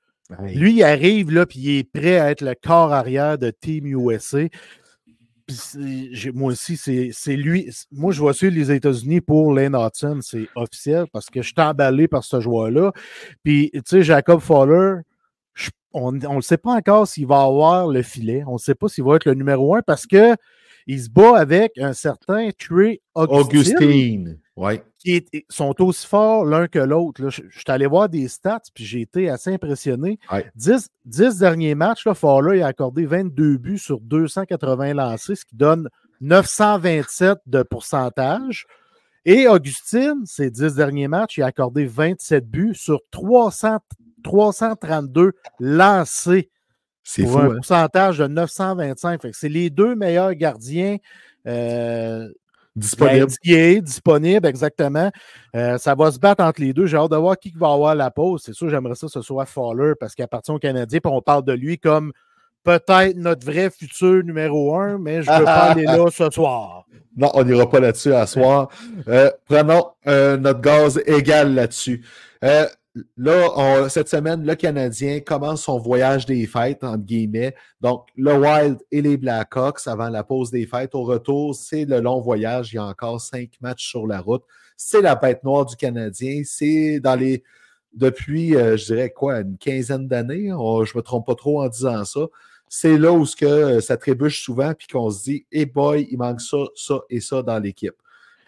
Lui, il arrive, là, puis il est prêt à être le corps arrière de Team USA. moi aussi, c'est lui. Moi, je vois suivre les États-Unis pour Lane Hudson, c'est officiel parce que je suis emballé par ce joueur-là. Puis, tu sais, Jacob Fowler, on ne sait pas encore s'il va avoir le filet. On ne sait pas s'il va être le numéro un parce que il se bat avec un certain Trey Augustine. Augustine. Ouais. Qui sont aussi forts l'un que l'autre. Je, suis allé voir des stats, puis j'ai été assez impressionné. 10, derniers matchs, là, Fowler a accordé 22 buts sur 280 lancés, ce qui donne 927 de pourcentage. Et Augustine, ces 10 derniers matchs, il a accordé 27 buts sur 300, 332 lancés. C'est pour un hein? pourcentage de 925. C'est les deux meilleurs gardiens euh, disponibles. disponibles, exactement. Euh, ça va se battre entre les deux. J'ai hâte de voir qui va avoir la pause. C'est sûr, j'aimerais ça que ce soit Fowler parce qu'il appartient aux Canadiens. Puis on parle de lui comme peut-être notre vrai futur numéro un, mais je ne veux pas aller là ce soir. Non, on n'ira pas là-dessus à soir. Euh, prenons notre gaz égal là-dessus. Là, cette semaine, le Canadien commence son voyage des fêtes, entre guillemets. Donc, le Wild et les Blackhawks avant la pause des fêtes. Au retour, c'est le long voyage. Il y a encore cinq matchs sur la route. C'est la bête noire du Canadien. C'est dans les. Depuis, euh, je dirais quoi, une quinzaine d'années. je ne me trompe pas trop en disant ça. C'est là où euh, ça trébuche souvent, puis qu'on se dit, hey boy, il manque ça, ça et ça dans l'équipe.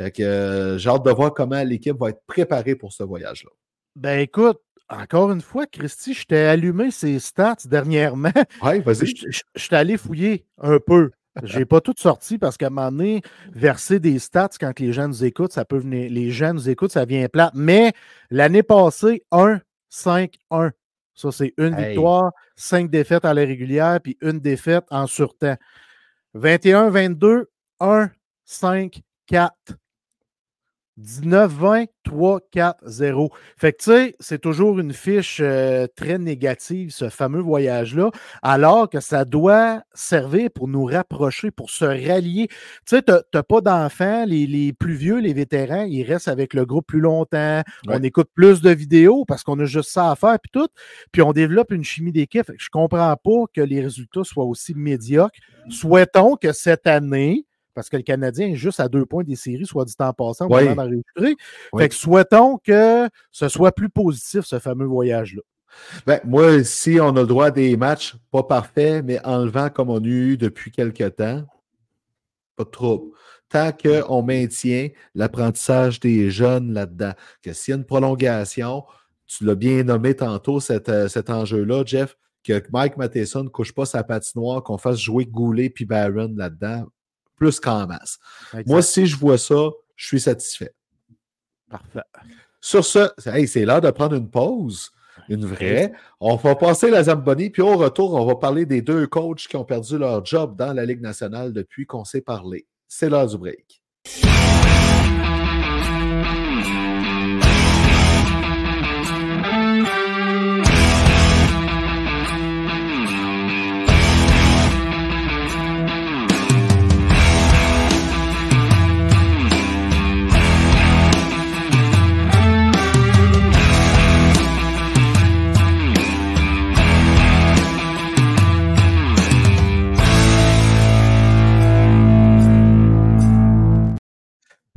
Euh, j'ai hâte de voir comment l'équipe va être préparée pour ce voyage-là. Ben écoute, encore une fois, Christy, je t'ai allumé ces stats dernièrement. Oui, vas-y. Je, suis allé fouiller un peu. Je n'ai pas tout sorti parce qu'à un moment donné, verser des stats quand les gens nous écoutent, ça peut venir. Les gens nous écoutent, ça vient plat. Mais l'année passée, 1, 5, 1. Ça, c'est une victoire, cinq défaites à la régulière, puis une défaite en surtemps. 21, 22, 1, 5, 4. 19, 20, 3, 4, 0. Fait que tu sais, c'est toujours une fiche euh, très négative, ce fameux voyage-là, alors que ça doit servir pour nous rapprocher, pour se rallier. Tu sais, tu n'as pas d'enfants, les, plus vieux, les vétérans, ils restent avec le groupe plus longtemps, on écoute plus de vidéos parce qu'on a juste ça à faire, puis tout, puis on développe une chimie d'équipe. Je comprends pas que les résultats soient aussi médiocres. Souhaitons que cette année, parce que le Canadien est juste à deux points des séries, soit du temps passant, on va Fait que souhaitons que ce soit plus positif, ce fameux voyage-là. Ben, moi, si on a le droit à des matchs pas parfaits, mais enlevant comme on a eu depuis quelques temps, pas trop. Tant qu'on maintient l'apprentissage des jeunes là-dedans, que s'il y a une prolongation, tu l'as bien nommé tantôt, euh, cet, enjeu-là, Jeff, que Mike Matheson ne couche pas sa patinoire, qu'on fasse jouer Goulet puis Barron là-dedans, plus qu'en masse. Moi, si je vois ça, je suis satisfait. Parfait. Sur ce, c'est l'heure de prendre une pause, une vraie. On va passer la Zamboni, puis au retour, on va parler des deux coachs qui ont perdu leur job dans la Ligue nationale depuis qu'on s'est parlé. C'est l'heure du break.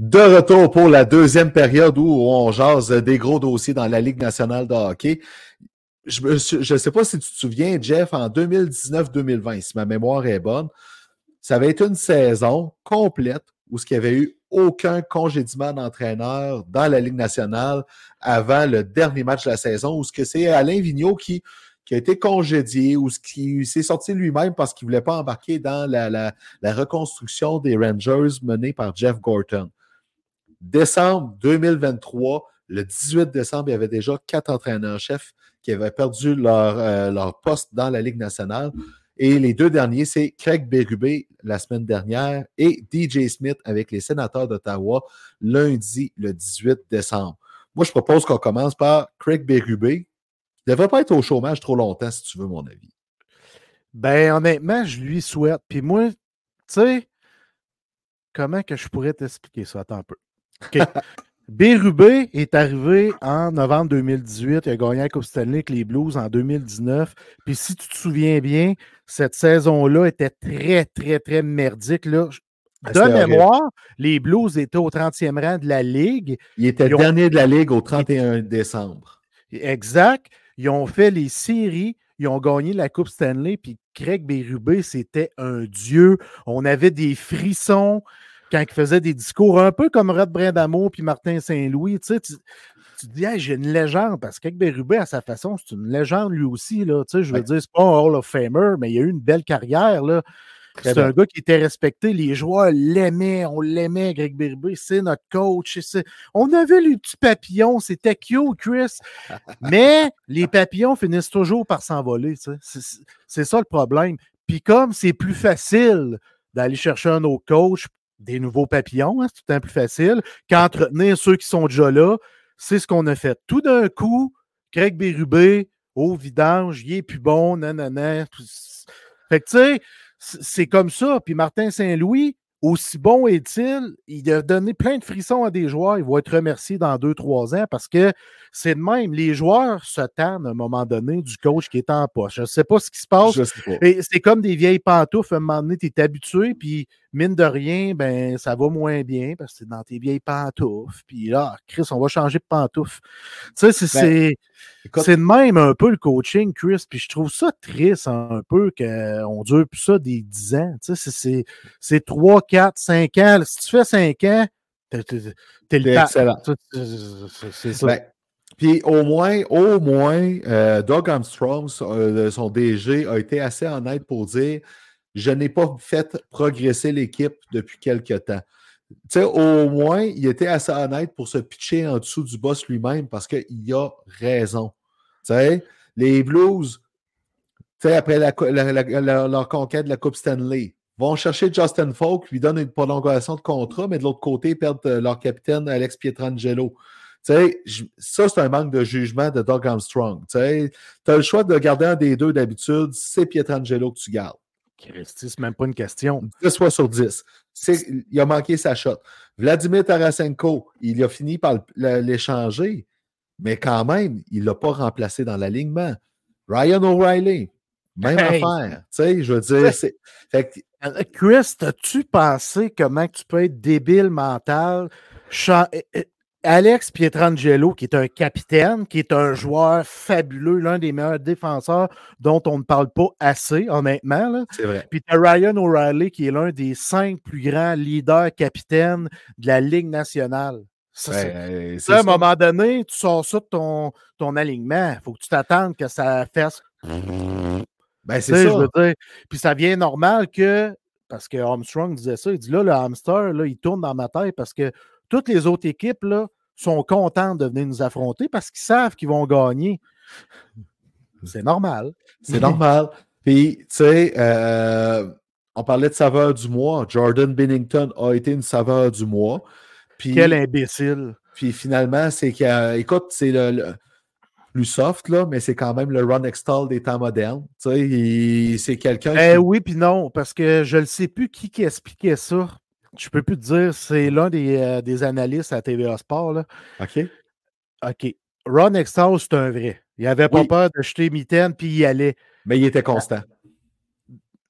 De retour pour la deuxième période où on jase des gros dossiers dans la Ligue nationale de hockey. Je ne sais pas si tu te souviens, Jeff, en 2019-2020, si ma mémoire est bonne, ça avait été une saison complète où il n'y avait eu aucun congédiement d'entraîneur dans la Ligue nationale avant le dernier match de la saison, où c'est Alain Vigneault qui, qui a été congédié ou qui s'est sorti lui-même parce qu'il ne voulait pas embarquer dans la, la, reconstruction des Rangers menée par Jeff Gorton. Décembre 2023, le 18 décembre, il y avait déjà quatre entraîneurs-chefs qui avaient perdu leur, euh, leur, poste dans la Ligue nationale. Et les deux derniers, c'est Craig Berube la semaine dernière et DJ Smith avec les sénateurs d'Ottawa lundi le 18 décembre. Moi, je propose qu'on commence par Craig Berube. Il ne devrait pas être au chômage trop longtemps, si tu veux mon avis. Ben, honnêtement, je lui souhaite. Puis moi, tu sais, comment que je pourrais t'expliquer ça? Attends un peu. OK. Bérubé est arrivé en novembre 2018. Il a gagné la Coupe Stanley avec les Blues en 2019. Puis si tu te souviens bien, cette saison-là était très, très, très merdique. Là. Ah, De mémoire, les Blues étaient au 30e rang de la Ligue. Il était Ils ont- dernier de la Ligue au 31 décembre. Exact. Ils ont fait les séries. Ils ont gagné la Coupe Stanley. Puis Craig Bérubé, c'était un dieu. On avait des frissons quand il faisait des discours un peu comme Rod Brindamo puis Martin Saint-Louis. Tu sais, tu, tu te dis, Hey, j'ai une légende. Parce que Craig Bérubé, à sa façon, c'est une légende lui aussi. Là. Tu sais, je veux Ouais. dire, c'est pas un Hall of Famer, mais il a eu une belle carrière. Là. C'est un gars qui était respecté. Les joueurs l'aimaient. On l'aimait, Greg Berube. C'est notre coach. On avait les petits papillons. C'était cute, Chris. Mais les papillons finissent toujours par s'envoler. c'est ça le problème. Puis comme c'est plus facile d'aller chercher un autre coach, des nouveaux papillons, hein, c'est tout le temps plus facile qu'entretenir ceux qui sont déjà là, c'est ce qu'on a fait. Tout d'un coup, Craig Bérubé, au vidange, il est plus bon, nanana. tout- Fait que tu sais, c'est comme ça. Puis Martin Saint-Louis, aussi bon est-il, il a donné plein de frissons à des joueurs. Il va être remercié dans deux, trois ans parce que c'est de même. Les joueurs se tannent à un moment donné du coach qui est en poche. Je ne sais pas ce qui se passe. Et c'est comme des vieilles pantoufles. À un moment donné, tu es habitué, puis mine de rien, ben, ça va moins bien parce que c'est dans tes vieilles pantoufles. Puis là, Chris, on va changer de pantoufles. Tu sais, c'est- Ben, c'est. De même un peu le coaching, Chris. Puis je trouve ça triste un peu qu'on dure plus ça des 10 ans. Tu sais, c'est- c'est- c'est 3, 4, 5 ans. Si tu fais 5 ans, t'es le excellent. C'est- ça. Ben, puis au moins, au moins, euh, Doug Armstrong, son, euh, son DG, a été assez honnête pour dire je n'ai pas fait progresser l'équipe depuis quelque temps. Au moins, il était assez honnête pour se pitcher en dessous du boss lui-même parce qu'il a raison. Les Blues, après la leur conquête de la Coupe Stanley, vont chercher Justin Falk, lui donnent une prolongation de contrat, mais de l'autre côté, perdent euh, leur capitaine Alex Pietrangelo. Tu sais, je- ça, c'est un manque de jugement de Doug Armstrong. Tu as le choix de garder un des deux d'habitude, c'est Pietrangelo que tu gardes. C'est même pas une question. 10 fois sur 10. C'est- Il a manqué sa shot. Vladimir Tarasenko, il a fini par l'échanger, mais quand même, il ne l'a pas remplacé dans l'alignement. Ryan O'Reilly, même Hey! affaire. Tu sais, je veux dire, c'est. fait que- Euh, Chris, as-tu pensé comment tu peux être débile mental? Euh, euh, Alex Pietrangelo, qui est un capitaine, qui est un joueur fabuleux, l'un des meilleurs défenseurs dont on ne parle pas assez, honnêtement. C'est vrai. Puis tu Ryan O'Reilly, qui est l'un des cinq plus grands leaders capitaines de la Ligue nationale. Ça, c'est- Ouais, Tu c'est sais, à un ça. moment donné, tu sors ça de ton, ton alignement. Il faut que tu t'attendes que ça fasse Ben, c'est ça. je veux dire, puis ça vient normal que, parce que Armstrong disait ça, il dit là, le hamster, là, il tourne dans ma tête parce que toutes les autres équipes là, sont contentes de venir nous affronter parce qu'ils savent qu'ils vont gagner. C'est normal. C'est normal. Puis, tu sais, euh, on parlait de saveur du mois. Jordan Bennington a été une saveur du mois. Puis, Quel imbécile. puis finalement, c'est que, écoute, c'est le, le plus soft, là, mais c'est quand même le Ron Extall des temps modernes. Tu sais, il- c'est quelqu'un Eh qui. oui, puis non, parce que je ne sais plus qui, qui expliquait ça. Je peux plus te dire, c'est l'un des, euh, des analystes à TVA Sport. Là. OK? OK. Ron Extall, c'est un vrai. Il avait pas Oui. peur de jeter mitaine, puis il y allait. Mais il était constant.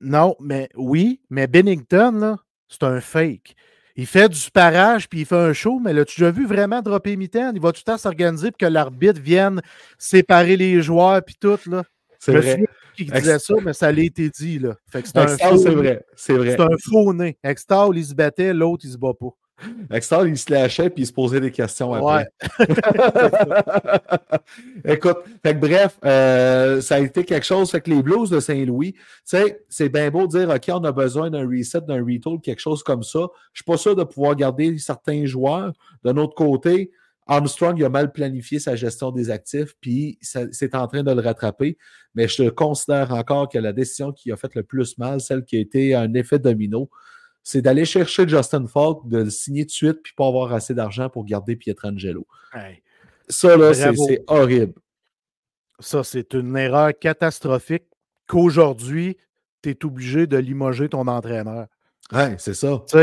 Non, mais oui, mais Bennington, là, c'est un fake. Il fait du parage puis il fait un show, mais l'as-tu déjà vu vraiment dropper mitaine? Il va tout le temps s'organiser pour que l'arbitre vienne séparer les joueurs puis tout, là? C'est vrai. qui disait ça, mais ça l'a été dit, là. Fait que c'est un c'est vrai. C'est vrai. C'est un faux nez. Extall, il se battait, l'autre, il se bat pas. Extall, il se lâchait puis il se posait des questions Ouais. après. Écoute, fait que bref, euh, ça a été quelque chose. Fait que les Blues de Saint-Louis, tu sais, c'est bien beau de dire, OK, on a besoin d'un reset, d'un retool, quelque chose comme ça. Je suis pas sûr de pouvoir garder certains joueurs. D'un autre côté, Armstrong il a mal planifié sa gestion des actifs, puis c'est en train de le rattraper. Mais je considère encore que la décision qui a fait le plus mal, celle qui a été un effet domino, c'est d'aller chercher Justin Falk, de le signer de suite, puis pas avoir assez d'argent pour garder Pietrangelo. Ça, là, c'est horrible. Ça, c'est une erreur catastrophique qu'aujourd'hui, tu es obligé de limoger ton entraîneur. Ouais, c'est ça. Tu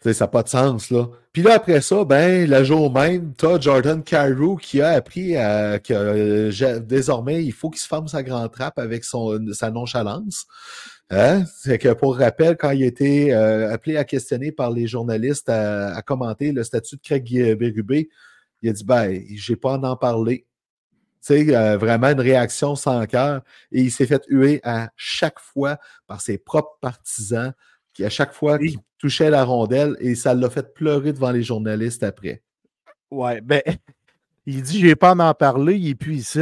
sais, ça n'a pas de sens, là. Puis là, après ça, ben, le jour même, tu as Jordan Carew qui a appris que euh, désormais, il faut qu'il se ferme sa grande trappe avec son, sa nonchalance. Hein? C'est que pour rappel, quand il a été euh, appelé à questionner par les journalistes à, commenter le statut de Craig Berube, il a dit Ben, j'ai pas à en parler. Sais, euh, vraiment une réaction sans cœur. Et il s'est fait huer à chaque fois par ses propres partisans, qui à chaque fois qu'il touchait la rondelle, et ça l'a fait pleurer devant les journalistes après. Ouais, ben, il dit j'ai pas à en parler, il est plus ici.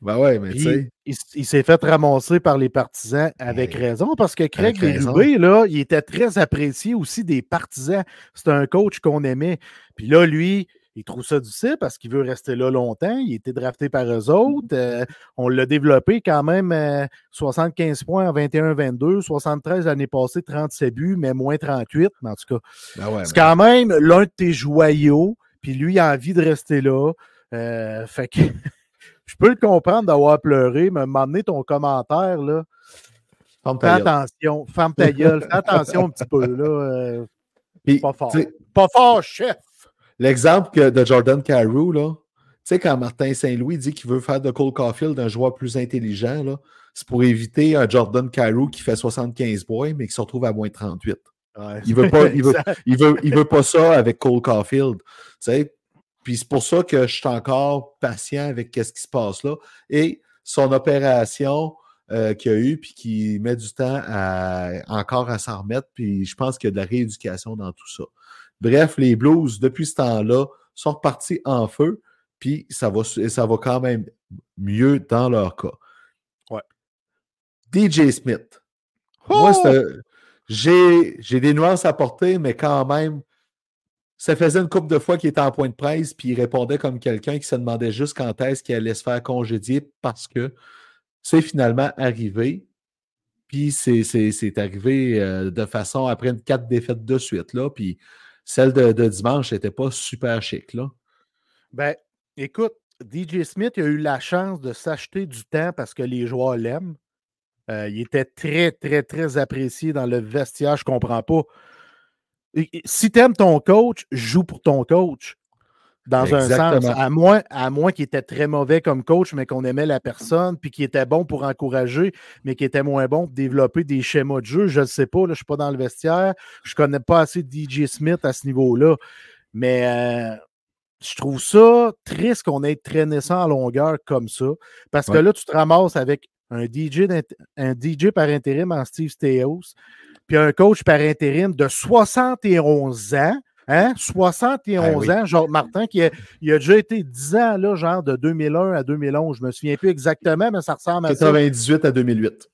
Ben ouais, mais tu sais. Il, s'est fait ramasser par les partisans avec raison, parce que Craig là, il était très apprécié aussi des partisans. C'est un coach qu'on aimait. Puis là, lui, il trouve ça difficile parce qu'il veut rester là longtemps. Il a été drafté par eux autres. Euh, on l'a développé quand même 75 euh, points en 21-22, 73 l'année passée, 37 buts, mais moins 38. Mais en tout cas, ben c'est quand même l'un de tes joyaux. Puis lui, il a envie de rester là. Euh, fait que je peux le comprendre d'avoir pleuré, mais m'amener ton commentaire, là. fais attention, ferme ta gueule, fais attention un petit peu, là. pas fort. Pas fort, chef! L'exemple de Jordan Carew, là, tu sais, quand Martin Saint-Louis dit qu'il veut faire de Cole Caulfield un joueur plus intelligent, c'est pour éviter un Jordan Carew qui fait 75 points, mais qui se retrouve à moins 38. il veut pas, il veut, il veut, il veut, pas ça avec Cole Caulfield. Puis c'est pour ça que je suis encore patient avec ce qui se passe là. Et son opération euh, qu'il a eu, puis qui met du temps à, encore à s'en remettre, puis je pense qu'il y a de la rééducation dans tout ça. Bref, les Blues, depuis ce temps-là, sont repartis en feu, puis ça va, ça va quand même mieux dans leur cas. Ouais. DJ Smith. Moi, oh! j'ai des nuances à porter, mais quand même, ça faisait une couple de fois qu'il était en point de presse, puis il répondait comme quelqu'un qui se demandait juste quand est-ce qu'il allait se faire congédier parce que c'est finalement arrivé. Puis c'est arrivé euh, de façon après une quatre défaites de suite. Là, puis celle de, dimanche n'était pas super chic, là. Ben, écoute, DJ Smith a eu la chance de s'acheter du temps parce que les joueurs l'aiment. Euh, il était très, très, très apprécié dans le vestiaire. Je ne comprends pas. Si tu aimes ton coach, joue pour ton coach dans un sens, à moins, à moins qu'il était très mauvais comme coach, mais qu'on aimait la personne, puis qu'il était bon pour encourager, mais qui était moins bon pour développer des schémas de jeu. Je ne sais pas, là, je ne suis pas dans le vestiaire, je ne connais pas assez DJ Smith à ce niveau-là. Mais euh, je trouve ça triste qu'on ait traîné ça en longueur comme ça, parce que là, tu te ramasses avec un DJ, un DJ par intérim en Steve Steos, puis un coach par intérim de 71 ans Hein? 71 ben ans, Jacques Martin, qui a, il a déjà été 10 ans, là, genre de 2001 à 2011. Je ne me souviens plus exactement, mais ça ressemble à 98 à 2008.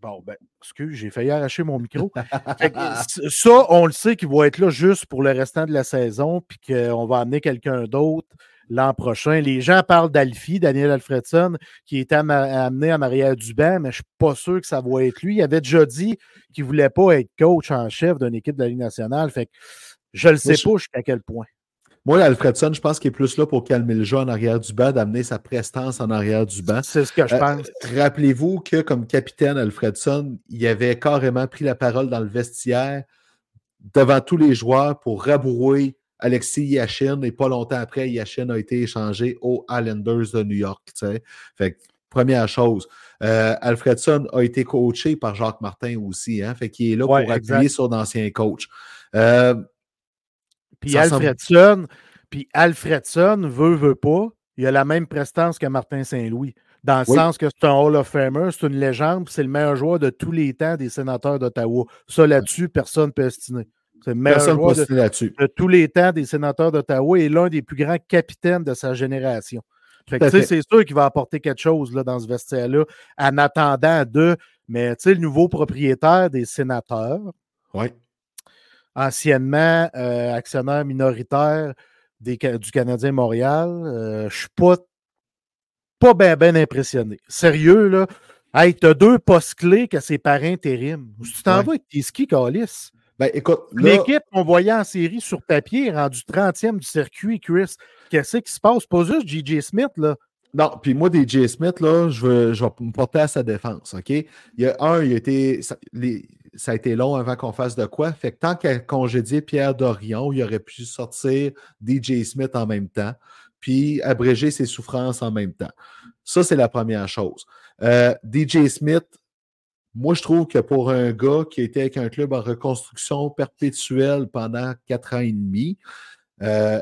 Bon, ben, excuse, j'ai failli arracher mon micro. ça, on le sait qu'il va être là juste pour le restant de la saison, puis qu'on va amener quelqu'un d'autre l'an prochain. Les gens parlent d'Alfie, Daniel Alfredson, qui était amené en arrière du banc, mais je ne suis pas sûr que ça va être lui. Il avait déjà dit qu'il ne voulait pas être coach en chef d'une équipe de la Ligue nationale. Fait que je ne sais pas jusqu'à quel point. Moi, Alfredson, je pense qu'il est plus là pour calmer le jeu en arrière du banc, d'amener sa prestance en arrière du banc. C'est ce que je euh, pense. Rappelez-vous que comme capitaine Alfredson, il avait carrément pris la parole dans le vestiaire devant tous les joueurs pour rabourer Alexis Yashin et pas longtemps après, Yashin a été échangé aux Islanders de New York. Fait première chose. Euh, Alfredson a été coaché par Jacques Martin aussi. Hein? Fait qu'il est là pour appuyer sur d'anciens coachs. Euh, puis Alfredson, puis Alfredson veut, veut pas, il a la même prestance que Martin Saint-Louis. Dans le sens que c'est un Hall of Famer, c'est une légende, c'est le meilleur joueur de tous les temps des sénateurs d'Ottawa. Ça, là-dessus, personne ne peut estimer. C'est le meilleur joueur de, de, tous les temps des sénateurs d'Ottawa et l'un des plus grands capitaines de sa génération. c'est sûr qu'il va apporter quelque chose là, dans ce vestiaire-là en attendant de. Mais le nouveau propriétaire des sénateurs, ouais anciennement euh, actionnaire minoritaire des, du Canadien Montréal. Euh, je suis pas, pas bien ben impressionné. Sérieux, là. Hey, t'as deux postes clés que c'est par intérim. Tu t'en Ouais. vas avec tes skis, Calis? Ben, écoute, là, L'équipe qu'on voyait en série sur papier est rendue 30e du circuit, Chris. Qu'est-ce qui se passe? Pas juste J.J. Smith, là. non, puis moi, des J. Smith, là, je, veux, je vais me porter à sa défense, OK? Il y a un, il a été, ça, les- ça a été long avant qu'on fasse de quoi. Fait que tant qu'à congédier Pierre Dorion, il aurait pu sortir DJ Smith en même temps, puis abréger ses souffrances en même temps. Ça, c'est la première chose. Euh, DJ Smith, moi, je trouve que pour un gars qui était avec un club en reconstruction perpétuelle pendant quatre ans et demi, euh,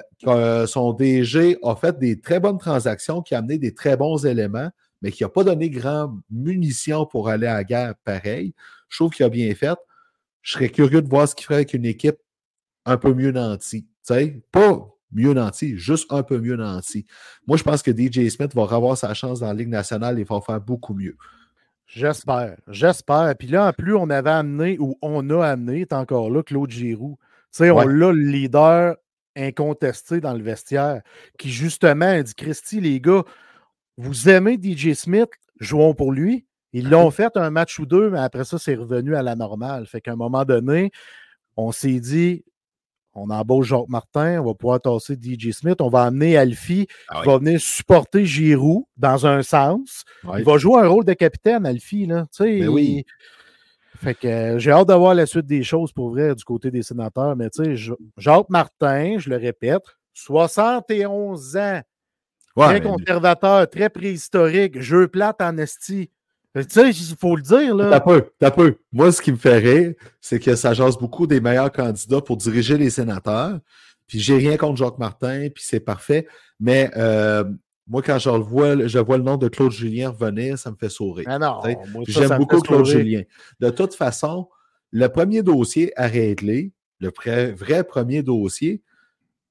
son DG a fait des très bonnes transactions, qui a amené des très bons éléments, mais qui n'a pas donné grand munitions pour aller à la guerre pareil. Je trouve qu'il a bien fait. Je serais curieux de voir ce qu'il ferait avec une équipe un peu mieux nantie. Tu sais, pas mieux nantie, juste un peu mieux nantie. Moi, je pense que DJ Smith va avoir sa chance dans la Ligue nationale et va faire beaucoup mieux. J'espère. J'espère. Puis là, en plus, on avait amené, ou on a amené, est encore là, Claude Giroux. Tu sais, on l'a le leader incontesté dans le vestiaire, qui justement a dit Christy, les gars, vous aimez DJ Smith, jouons pour lui. Ils l'ont fait un match ou deux, mais après ça, c'est revenu à la normale. Fait qu'à un moment donné, on s'est dit, on embauche Jacques Martin, on va pouvoir tasser DJ Smith, on va amener Alfie, Ah qui va venir supporter Giroud dans un sens. Il va jouer un rôle de capitaine, Alfie. Là. Tu sais, Ben oui. Fait que euh, j'ai hâte de voir la suite des choses pour vrai du côté des sénateurs. Mais tu sais, Jacques Martin, je le répète, 71 ans, Ouais, très conservateur, très préhistorique, jeu plate en esti. Que Tu sais, il faut le dire, T'as là. peu, t'as peu. Moi, ce qui me fait rire, c'est que ça jase beaucoup des meilleurs candidats pour diriger les sénateurs. Puis j'ai rien contre Jacques Martin, puis c'est parfait. Mais euh, moi, quand je le vois, je vois le nom de Claude Julien revenir, ça me fait sourire. Ah non, J'aime me beaucoup Claude sourire. Julien. De toute façon, le premier dossier à régler, le vrai, vrai premier dossier,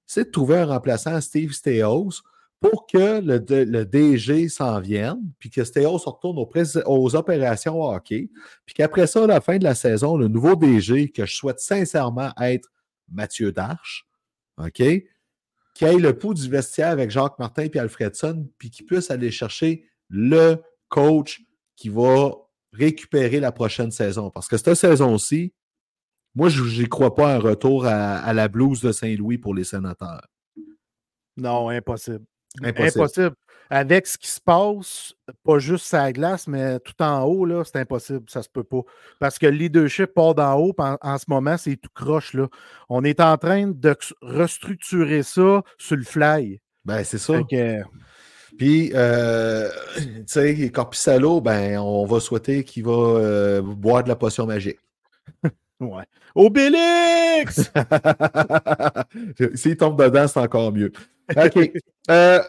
c'est de trouver un remplaçant à Steve Steos pour que le, DG s'en vienne, puis que Steos retourne aux, opérations hockey, puis qu'après ça, à la fin de la saison, le nouveau DG, que je souhaite sincèrement être Mathieu Darche, OK, qui ait le pouls du vestiaire avec Jacques Martin et Alfredson, puis qui puisse aller chercher le coach qui va récupérer la prochaine saison. Parce que cette saison-ci, moi, je n'y crois pas un retour à, à la blouse de Saint-Louis pour les sénateurs. Non, impossible. Impossible. Impossible. Avec ce qui se passe, pas juste sa glace, mais tout en haut, là, c'est impossible. Ça se peut pas. Parce que le leadership part d'en haut. En, en ce moment, c'est tout croche. Là. On est en train de restructurer ça sur le fly. Ben, c'est ça. Que, Puis, euh, tu sais, Corpissalo, ben, on va souhaiter qu'il va euh, boire de la potion magique. ouais. Obélix! S'il tombe dedans, c'est encore mieux. OK. Euh,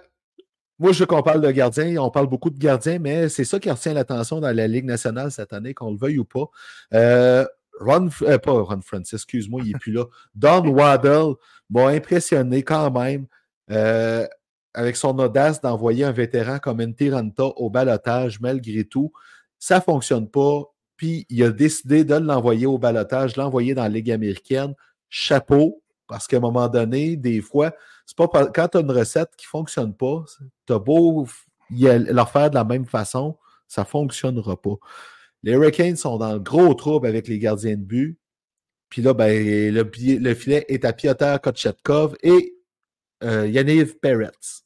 moi, je veux qu'on parle de gardiens. On parle beaucoup de gardiens, mais c'est ça qui retient l'attention dans la Ligue nationale cette année, qu'on le veuille ou pas. Euh, Ron, euh, pas Ron Francis, excuse-moi, il n'est plus là. Don Waddell m'a impressionné quand même euh, avec son audace d'envoyer un vétéran comme Ntiranta au balotage malgré tout. Ça ne fonctionne pas. Puis il a décidé de l'envoyer au balotage, l'envoyer dans la Ligue américaine. Chapeau, parce qu'à un moment donné, des fois, c'est pas quand tu as une recette qui ne fonctionne pas, tu as beau f- y a- leur faire de la même façon, ça ne fonctionnera pas. Les Hurricanes sont dans le gros trouble avec les gardiens de but. Puis là, ben, le, filet est à Piotr Kochetkov et euh, Yaniv Peretz.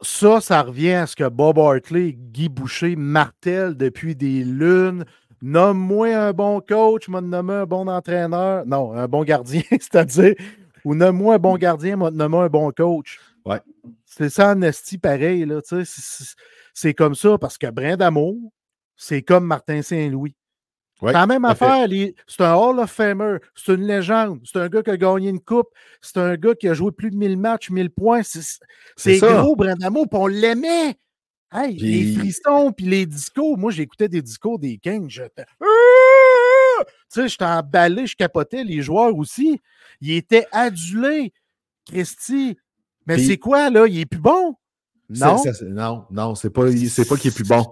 Ça, ça revient à ce que Bob Hartley Guy Boucher martèlent depuis des lunes. Nomme-moi un bon coach, m'a nommé un bon entraîneur. Non, un bon gardien, c'est-à-dire, ou nomme-moi un bon gardien, m'a nommé un bon coach. Ouais. C'est ça, en esti, pareil, là, c'est- comme ça, parce que Brin d'amour, c'est comme Martin Saint-Louis. Ouais, c'est la même affaire. C'est un Hall of Famer. C'est une légende. C'est un gars qui a gagné une coupe. C'est un gars qui a joué plus de 1000 matchs, 1000 points. C'est gros, Brandamo, puis on l'aimait. Hey, Les frissons, puis les discours. Moi, j'écoutais des discours des Kings. J'étais. Tu sais, j'étais emballé, je capotais. Les joueurs aussi. Ils étaient adulés. Christy. Mais c'est quoi, là? Il est plus bon? Non? ça, non, non, c'est pas, c'est pas qu'il est plus bon.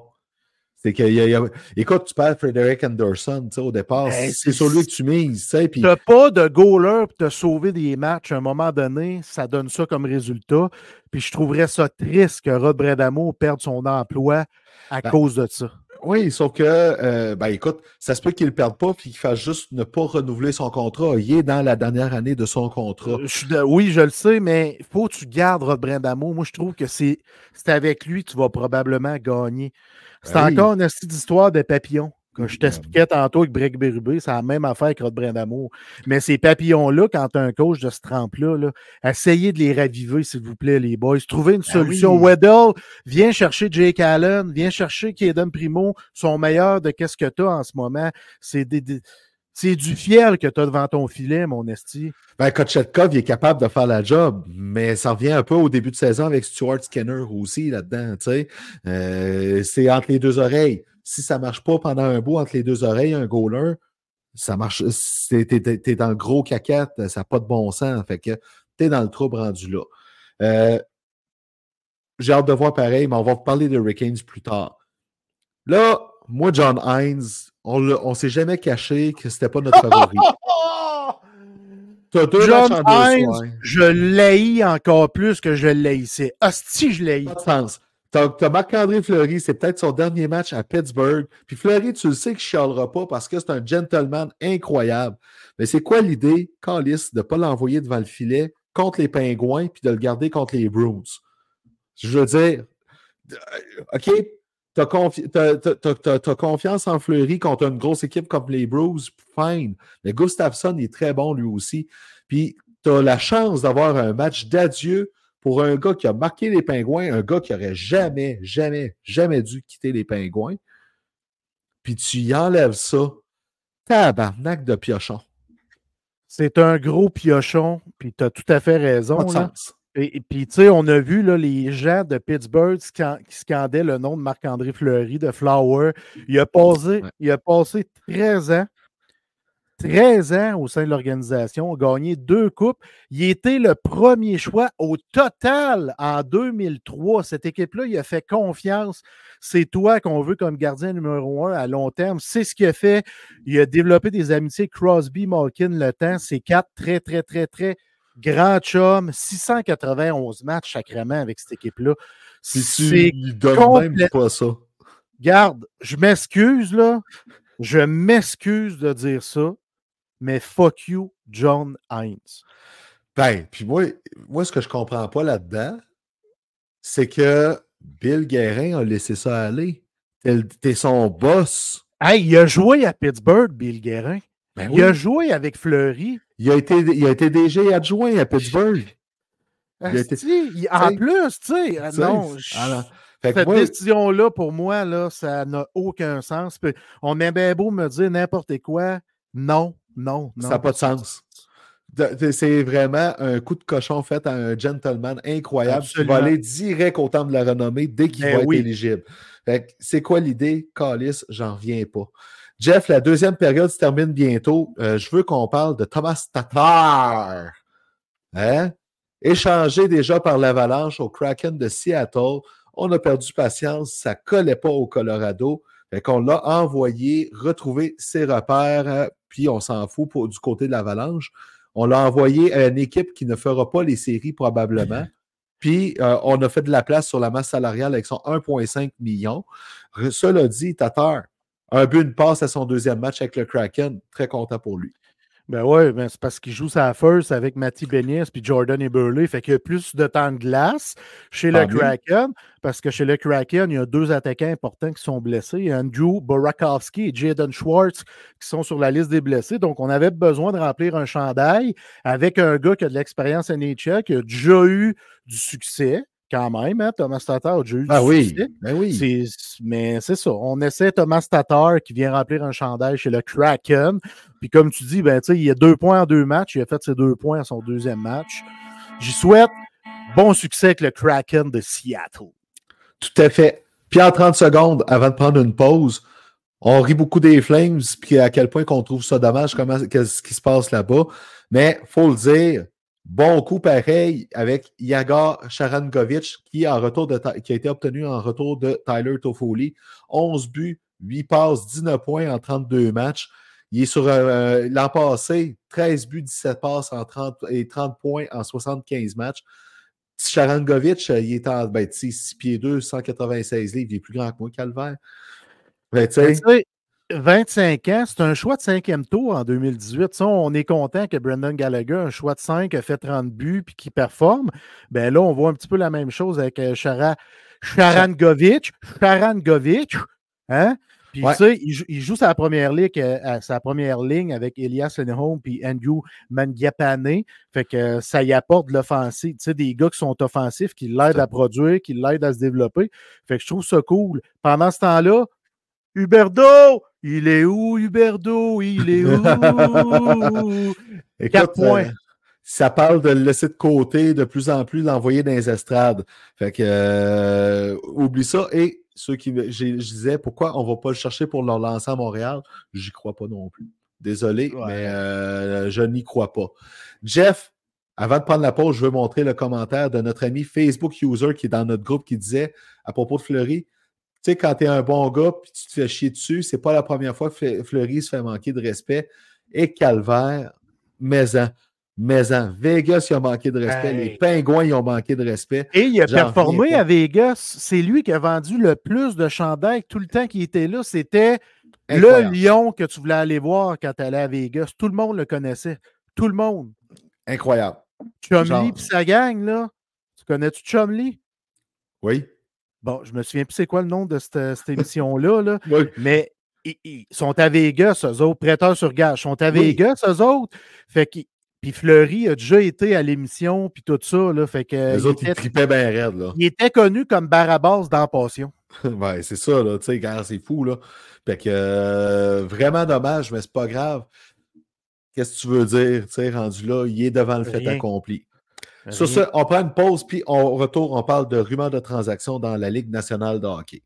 C'est que, y a, y a- écoute, tu perds Frederick Anderson, tu sais, au départ, Ben, c'est sur lui que tu mises, tu T'as pas de goaler pour te sauver des matchs à un moment donné, ça donne ça comme résultat. Puis je trouverais ça triste que Rod Bredamo perde son emploi à Ben, cause de ça. Oui, sauf que, euh, ben écoute, ça se peut qu'il ne le perde pas puis qu'il fasse juste ne pas renouveler son contrat. Il est dans la dernière année de son contrat. Je de- oui, je le sais, mais il faut que tu gardes Rod Brindamo. Moi, je trouve que c'est avec lui que tu vas probablement gagner. C'est Ben oui. encore une histoire de papillons. Je t'expliquais tantôt avec Break Berube, c'est la même affaire que Rod Brindamo. Mais ces papillons-là, quand tu as un coach de ce trempe-là, là, essayez de les raviver, s'il vous plaît, les boys. Trouvez une Ben solution. oui. Weddle, viens chercher Jake Allen, viens chercher Kaden Primo, son meilleur de qu'est-ce que tu as en ce moment. C'est des- des- c'est du fiel que tu as devant ton filet, mon esti. Ben, Kochetkov, il est capable de faire la job, mais ça revient un peu au début de saison avec Stuart Skinner aussi là-dedans, tu sais. Euh, c'est entre les deux oreilles. Si ça marche pas pendant un bout entre les deux oreilles, un goaler, ça marche. T'es, t'es dans le gros caquette, ça n'a pas de bon sens. Fait que t'es dans le trouble rendu là. Euh, j'ai hâte de voir pareil, mais on va vous parler de Hurricanes plus tard. Là, moi, John Hines, on ne s'est jamais caché que c'était pas notre favori. Deux John deux je l'haïs encore plus que je l'haïssais. Hostie, je l'haïs. Pas de sens. T'as t'as Marc-André Fleury, c'est peut-être son dernier match à Pittsburgh. Puis Fleury, tu le sais qu'il ne chialera pas parce que c'est un gentleman incroyable. Mais c'est quoi l'idée, Calis, de ne pas l'envoyer devant le filet contre les Pingouins puis de le garder contre les Bruins? Je veux dire, euh, OK, t'as- t'as confiance en Fleury contre une grosse équipe comme les Bruins, fine. Mais Gustafsson est très bon lui aussi. Puis tu as la chance d'avoir un match d'adieu pour un gars qui a marqué les Pingouins, un gars qui aurait jamais, jamais, jamais dû quitter les Pingouins. Puis tu y enlèves ça. Tabarnak de piochon. C'est un gros piochon, puis tu as tout à fait raison. Pas de là. sens. Et, et puis, tu sais, on a vu là, les gens de Pittsburgh scan- qui scandaient le nom de Marc-André Fleury, de Flower. Il a passé, Ouais. il a passé 13 ans. 13 ans au sein de l'organisation, a gagné deux coupes. Il était le premier choix au total en 2003. Cette équipe-là, il a fait confiance. C'est toi qu'on veut comme gardien numéro un à long terme. C'est ce qu'il a fait. Il a développé des amitiés Crosby, Malkin, le temps. C'est quatre très, très, très, très grands chums. 691 matchs sacrément avec cette équipe-là. C'est donnes même complète- pas ça. Garde, je m'excuse, là. Je m'excuse de dire ça, mais fuck you, John Hines. Ben, puis moi, moi, ce que je comprends pas là-dedans, c'est que Bill Guérin a laissé ça aller. T'es son boss. Hey, il a joué à Pittsburgh, Bill Guérin. Ben Il oui. a joué avec Fleury. Il a été, il a été DG adjoint à Pittsburgh. Il a été- Asti, il- en plus, tu sais, sais, non, cette décision-là, pour moi, là, ça n'a aucun sens. On bien beau me dire n'importe quoi. Non, non, non. ça n'a pas de sens. C'est vraiment un coup de cochon fait à un gentleman incroyable qui Absolument. va aller direct au temple de la renommée dès qu'il Ben va oui. être éligible. C'est quoi l'idée? Calis, j'en reviens pas. Jeff, la deuxième période se termine bientôt. Euh, je veux qu'on parle de Thomas Tatar. Hein? Échangé déjà par l'Avalanche au Kraken de Seattle. On a perdu patience, ça collait pas au Colorado. Fait qu'on l'a envoyé retrouver ses repères, euh, puis on s'en fout pour, du côté de l'Avalanche. On l'a envoyé à une équipe qui ne fera pas les séries probablement. Puis euh, on a fait de la place sur la masse salariale avec son 1,5 million. Cela dit, Tatar, un but, une passe à son deuxième match avec le Kraken. Très content pour lui. Ben ouais, ben c'est parce qu'il joue sa first avec Matty Benis puis Jordan Eberle. Fait qu'il y a plus de temps de glace chez le. Kraken. Parce que chez le Kraken, il y a deux attaquants importants qui sont blessés. Il y a Andrew Borakowski et Jaden Schwartz qui sont sur la liste des blessés. Donc, on avait besoin de remplir un chandail avec un gars qui a de l'expérience NHL, qui a déjà eu du succès, quand même. Hein? Thomas Tatar a déjà eu Ah du oui, ben oui. Mais c'est ça. On essaie Thomas Tatar qui vient remplir un chandail chez le Kraken. Puis comme tu dis, ben, il a deux points en deux matchs. Il a fait ses deux points à son deuxième match. J'y souhaite bon succès avec le Kraken de Seattle. Tout à fait. Puis en 30 secondes, avant de prendre une pause, on rit beaucoup des Flames, puis à quel point qu'on trouve ça dommage, comment, qu'est-ce qui se passe là-bas. Mais faut le dire, Bon coup pareil avec Yagar Sharangovic qui, en retour de, qui a été obtenu en retour de Tyler Toffoli. 11 buts, 8 passes, 19 points en 32 matchs. Il est sur euh, l'an passé, 13 buts, 17 passes en 30, et 30 points en 75 matchs. Sharangovic, il est en ben, 6 pieds 2, 196 livres. Il est plus grand que moi, Calvaire. Ben, 25 ans, c'est un choix de cinquième tour en 2018. on est content que Brendan Gallagher, un choix de 5, a fait 30 buts et qu'il performe. Ben là, on voit un petit peu la même chose avec euh, Shara, Sharangovic. Sharangovic, hein? Puis tu sais, il, joue sa première ligne, euh, sa première ligne avec Elias Lenholm puis Andrew Mangiapane. Fait que ça y apporte de l'offensive. Tu sais, des gars qui sont offensifs, qui l'aident à produire, qui l'aident à se développer. Fait que je trouve ça cool. Pendant ce temps-là, Huberdo, il est où, Huberdo? Il est où? Quatre points. Euh, ça parle de le laisser de côté de plus en plus, l'envoyer dans les estrades. Fait que, euh, oublie ça. Et ceux qui, je, disais, pourquoi on ne va pas le chercher pour le lancer à Montréal? J'y crois pas non plus. Désolé, mais euh, je n'y crois pas. Jeff, avant de prendre la pause, je veux montrer le commentaire de notre ami Facebook User qui est dans notre groupe qui disait à propos de Fleury, tu sais, quand tu es un bon gars puis tu te fais chier dessus, c'est pas la première fois que Fleury se fait manquer de respect. Et Calvaire, maison. Maison. Vegas, il a manqué de respect. Les Pingouins, ils ont manqué de respect. Et il a performé à Vegas. C'est lui qui a vendu le plus de chandails tout le temps qu'il était là. C'était le lion que tu voulais aller voir quand tu allais à Vegas. Tout le monde le connaissait. Tout le monde. Incroyable. Chumley et sa gang, là. Tu connais-tu Chumley? Oui. Bon, je me souviens plus c'est quoi le nom de cette, émission-là, là, mais ils, sont à Vegas, eux autres, prêteurs sur gage, sont à Vegas, eux autres. Fait puis Fleury a déjà été à l'émission, puis tout ça, là, fait que... Les autres, ils tripaient bien raide, là. Il était connu comme Barabas dans Passion. ouais, c'est ça, là, tu sais, c'est fou, là. Fait que, euh, vraiment dommage, mais c'est pas grave. Qu'est-ce que tu veux dire, tu sais, rendu là, il est devant le fait accompli. Sur ce, on prend une pause, puis on retourne, on parle de rumeurs de transactions dans la Ligue nationale de hockey.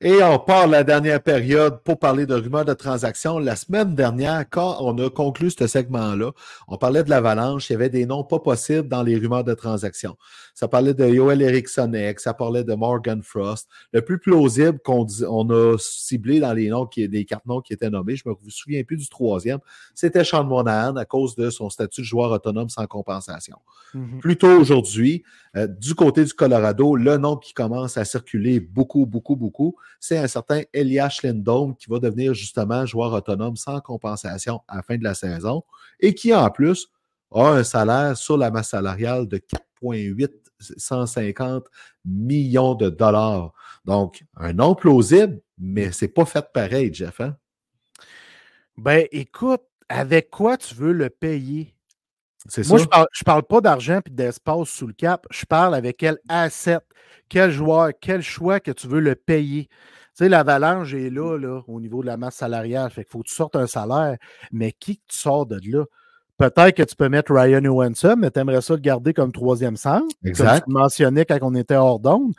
Et on part la dernière période pour parler de rumeurs de transactions. La semaine dernière, quand on a conclu ce segment-là, on parlait de l'avalanche. Il y avait des noms pas possibles dans les rumeurs de transactions. Ça parlait de Yoel Eriksson, ça parlait de Morgan Frost. Le plus plausible qu'on on a ciblé dans les noms, qui, des quatre noms qui étaient nommés, je ne me souviens plus du troisième, c'était Sean Monahan à cause de son statut de joueur autonome sans compensation. Plus tôt aujourd'hui, euh, du côté du Colorado, le nom qui commence à circuler beaucoup, beaucoup, beaucoup, c'est un certain Elias Lindholm qui va devenir justement joueur autonome sans compensation à la fin de la saison et qui, en plus, a un salaire sur la masse salariale de 4,850 millions de dollars. Donc, un nom plausible, mais c'est pas fait pareil, Jeff. Hein? Ben, écoute, avec quoi tu veux le payer? Moi, je parle, parle pas d'argent et d'espace sous le cap. Je parle avec quel asset, quel joueur, quel choix que tu veux le payer. Tu sais, l'avalanche est là, là, au niveau de la masse salariale. Fait qu'il faut que tu sortes un salaire. Mais qui tu sors de là? Peut-être que tu peux mettre Ryan Johansson, mais tu aimerais ça le garder comme troisième centre. Exact. Comme tu mentionnais quand on était hors d'onde.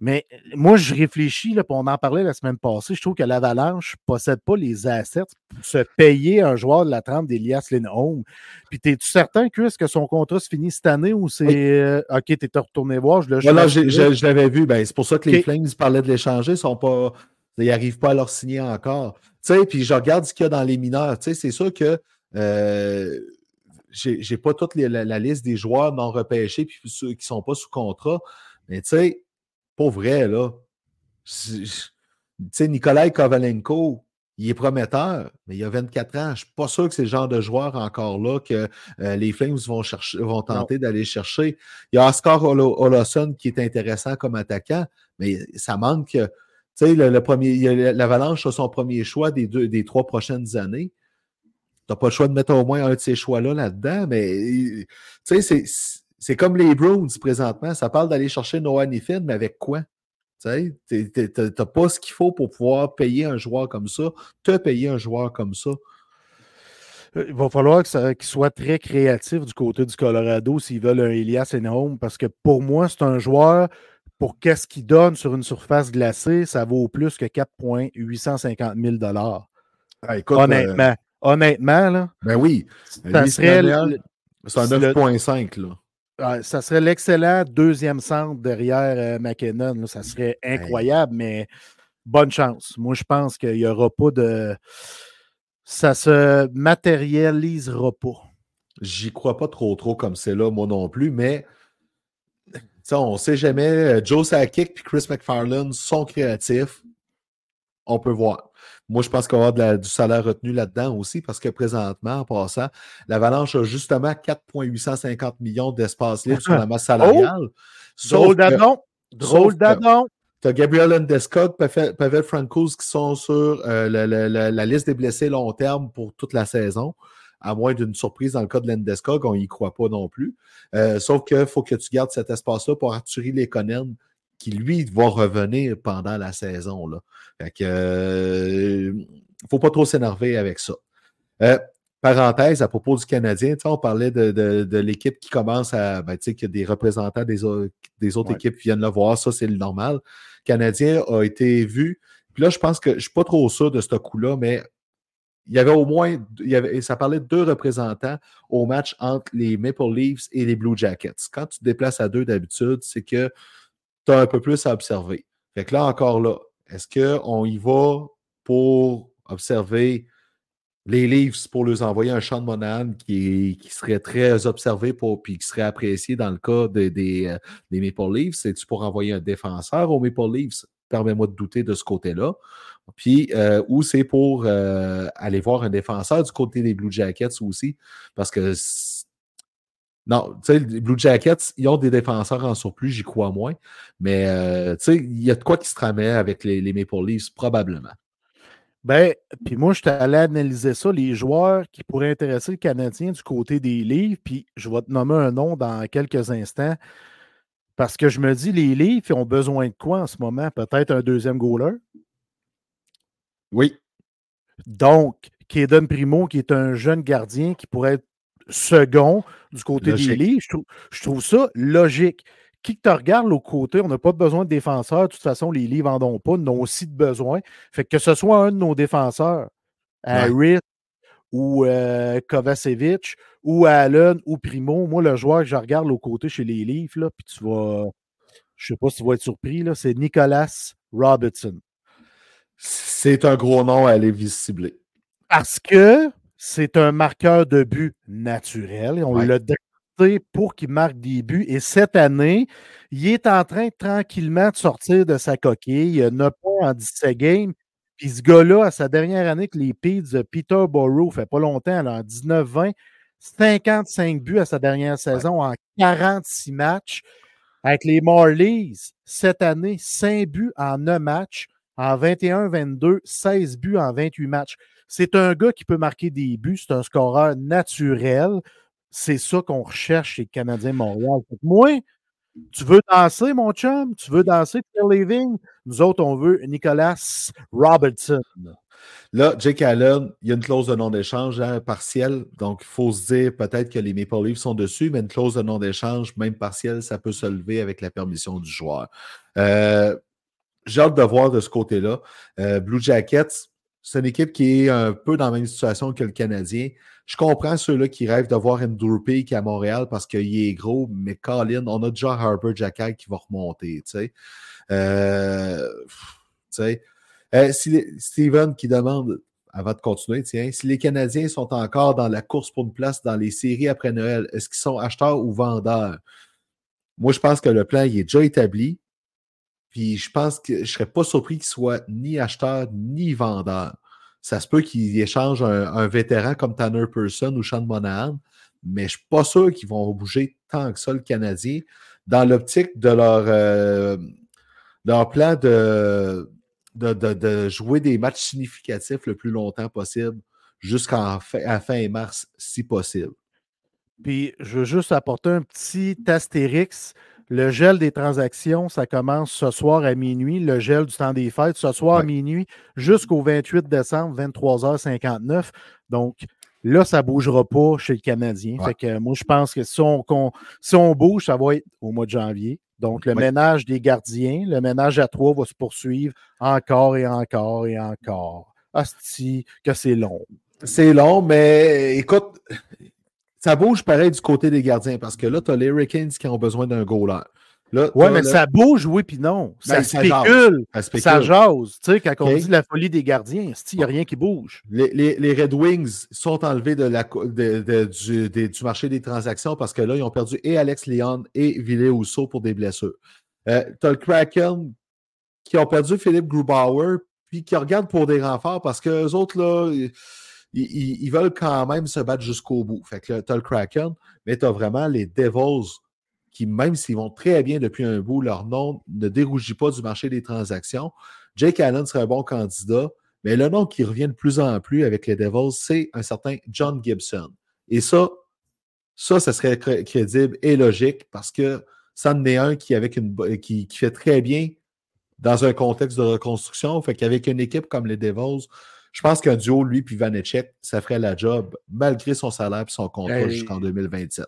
Mais euh, moi, je réfléchis, là, on en parlait la semaine passée, je trouve que l'Avalanche ne possède pas les assets pour se payer un joueur de la trempe d'Elias Lindholm. Puis, es-tu certain, Chris, que son contrat se finit cette année ou c'est. Euh, OK, tu es retourné voir, je je, l'avais vu. Ben, c'est pour ça que les Flames parlaient de l'échanger, sont pas. Ils n'arrivent pas à leur signer encore. Tu sais, puis je regarde ce qu'il y a dans les mineurs. Tu sais, c'est sûr que. Euh, j'ai pas toute la, liste des joueurs non repêchés puis ceux qui ne sont pas sous contrat. Mais tu sais, pas vrai, là. Tu sais, Nikolai Kovalenko, il est prometteur, mais il a 24 ans. Je ne suis pas sûr que c'est le genre de joueur encore là que euh, les Flames vont, chercher, vont tenter d'aller chercher. Il y a Oscar Olofsson qui est intéressant comme attaquant, mais ça manque. Tu sais, le, premier, l'Avalanche a son premier choix des, deux, des trois prochaines années. n'as pas le choix de mettre au moins un de ces choix-là là-dedans, mais tu sais, c'est comme les Browns présentement. Ça parle d'aller chercher Noah Niffin, mais avec quoi? Tu n'as pas ce qu'il faut pour pouvoir payer un joueur comme ça, te payer un joueur comme ça. Euh, il va falloir qu'il soit très créatif du côté du Colorado s'ils veulent un Elias Enhome, parce que pour moi, c'est un joueur, pour qu'est-ce qu'il donne sur une surface glacée, ça vaut plus que 4,850 000 ah, Honnêtement. Euh, honnêtement, là. Ben oui. Ça serait. C'est un 9,5, là. Ah, ça serait l'excellent deuxième centre derrière euh, McKinnon. Ça serait incroyable, mais bonne chance. Moi, je pense qu'il n'y aura pas de. Ça se matérialisera pas. J'y crois pas trop, trop comme c'est là, moi non plus, mais on ne sait jamais. Euh, Joe Sakic et Chris McFarland sont créatifs. On peut voir. Moi, je pense qu'on va avoir du salaire retenu là-dedans aussi, parce que présentement, en passant, l'Avalanche a justement 4,850 millions d'espace libre sur la masse oh! salariale. drôle d'adon. Drôle d'adon. Tu as Gabriel Endeskog, Pavel Francos qui sont sur euh, la, liste des blessés long terme pour toute la saison. À moins d'une surprise dans le cas de l'Endeskog, on n'y croit pas non plus. Euh, sauf qu'il faut que tu gardes cet espace-là pour Arthurie Lekonen, qui lui va revenir pendant la saison. Là. Fait que, euh, faut pas trop s'énerver avec ça. Euh, parenthèse à propos du Canadien, on parlait de, l'équipe qui commence à. Ben, que des représentants des, des autres équipes viennent le voir, ça c'est le normal. Le Canadien a été vu. Puis là, je pense que je ne suis pas trop sûr de ce coup-là, mais il y avait au moins, il y avait, ça parlait de deux représentants au match entre les Maple Leafs et les Blue Jackets. Quand tu te déplaces à deux d'habitude, c'est que un peu plus à observer. Fait que là, encore là, est-ce qu'on y va pour observer les Leafs pour leur envoyer un champ de Monahan qui, qui serait très observé pour, puis qui serait apprécié dans le cas des, des, euh, Maple Leafs? C'est-tu pour envoyer un défenseur aux Maple Leafs? Permets-moi de douter de ce côté-là. Puis, euh, ou c'est pour euh, aller voir un défenseur du côté des Blue Jackets aussi, parce que non, tu sais, les Blue Jackets, ils ont des défenseurs en surplus, j'y crois moins. Mais, euh, tu sais, il y a de quoi qui se tramait avec les, Maple Leafs, probablement. Ben, puis moi, je allé analyser ça, les joueurs qui pourraient intéresser le Canadien du côté des livres, puis je vais te nommer un nom dans quelques instants. Parce que je me dis, les livres, ils ont besoin de quoi en ce moment? Peut-être un deuxième goaler? Oui. Donc, Kaden Primo, qui est un jeune gardien qui pourrait être second du côté des livres. Je trouve, ça logique. Qui que tu regardes au côté, on n'a pas besoin de défenseurs. De toute façon, les livres n'en ont pas, nous ont aussi de besoin. Fait que, ce soit un de nos défenseurs, Harris ou euh, Kovacevic ou Allen ou Primo, moi, le joueur que je regarde au côté chez les livres, là, puis tu vas. Je ne sais pas si tu vas être surpris, là, c'est Nicolas Robertson. C'est un gros nom à aller visibler. Parce que c'est un marqueur de but naturel. on l'a drafté pour qu'il marque des buts. Et cette année, il est en train tranquillement de sortir de sa coquille. Il a 9 points en 17 games. Puis ce gars-là, à sa dernière année que les Peds de Peterborough, fait pas longtemps, en 19-20, 55 buts à sa dernière saison en 46 matchs. Avec les Marlies, cette année, 5 buts en 9 matchs. En 21-22, 16 buts en 28 matchs. C'est un gars qui peut marquer des buts, c'est un scoreur naturel. C'est ça qu'on recherche chez les Canadiens Montréal. Moi, tu veux danser, mon chum? Tu veux danser, Pierre Living? Nous autres, on veut Nicolas Robertson. Là, Jake Allen, il y a une clause de non-échange hein, partielle. Donc, il faut se dire peut-être que les Maple Leafs sont dessus, mais une clause de non-échange, même partielle, ça peut se lever avec la permission du joueur. Euh, j'ai hâte de voir de ce côté-là. Euh, Blue Jackets, c'est une équipe qui est un peu dans la même situation que le Canadien. Je comprends ceux-là qui rêvent de voir Andrew Peak à Montréal parce qu'il est gros, mais Colin, on a déjà Harper Jackal qui va remonter. Euh, euh, Steven qui demande, avant de continuer, tiens, si les Canadiens sont encore dans la course pour une place dans les séries après Noël, est-ce qu'ils sont acheteurs ou vendeurs? Moi, je pense que le plan est déjà établi. Puis je pense que je ne serais pas surpris qu'il soit ni acheteur ni vendeur. Ça se peut qu'il échange un, vétéran comme Tanner Person ou Sean Monahan, mais je ne suis pas sûr qu'ils vont bouger tant que ça le Canadien dans l'optique de leur, euh, leur plan de, de, jouer des matchs significatifs le plus longtemps possible. jusqu'à fin, fin mars, si possible. Puis, je veux juste apporter un petit astérix. Le gel des transactions, ça commence ce soir à minuit. Le gel du temps des fêtes, ce soir à minuit jusqu'au 28 décembre, 23h59. Donc, là, ça ne bougera pas chez le Canadien. Fait que moi, je pense que si on, si on, bouge, ça va être au mois de janvier. Donc, le ménage des gardiens, le ménage à trois va se poursuivre encore et encore et encore. Asti, que c'est long. C'est long, mais écoute, ça bouge pareil du côté des gardiens parce que là, tu as les Hurricanes qui ont besoin d'un goaler. Oui, mais ça bouge, oui, puis non. Ça, ben, spécule, ça, jase. Tu sais, quand on dit la folie des gardiens, il n'y a rien qui bouge. Les, Red Wings sont enlevés de la, du, du, marché des transactions parce que là, ils ont perdu et Alex Leon et Ville Housseau pour des blessures. Euh, tu as le Kraken qui ont perdu Philippe Grubauer, puis qui regardent pour des renforts parce que les autres, là, ils, veulent quand même se battre jusqu'au bout. Fait que tu as le Kraken, mais tu as vraiment les Devils qui, même s'ils vont très bien depuis un bout, leur nom ne dérougit pas du marché des transactions. Jake Allen serait un bon candidat, mais le nom qui revient de plus en plus avec les Devils, c'est un certain John Gibson. Et ça, ça, ça serait crédible et logique parce que ça en est un qui, avec qui fait très bien dans un contexte de reconstruction. Fait qu'avec une équipe comme les Devils, je pense qu'un duo, lui puis Vanecek, ça ferait la job malgré son salaire et son contrat jusqu'en 2027.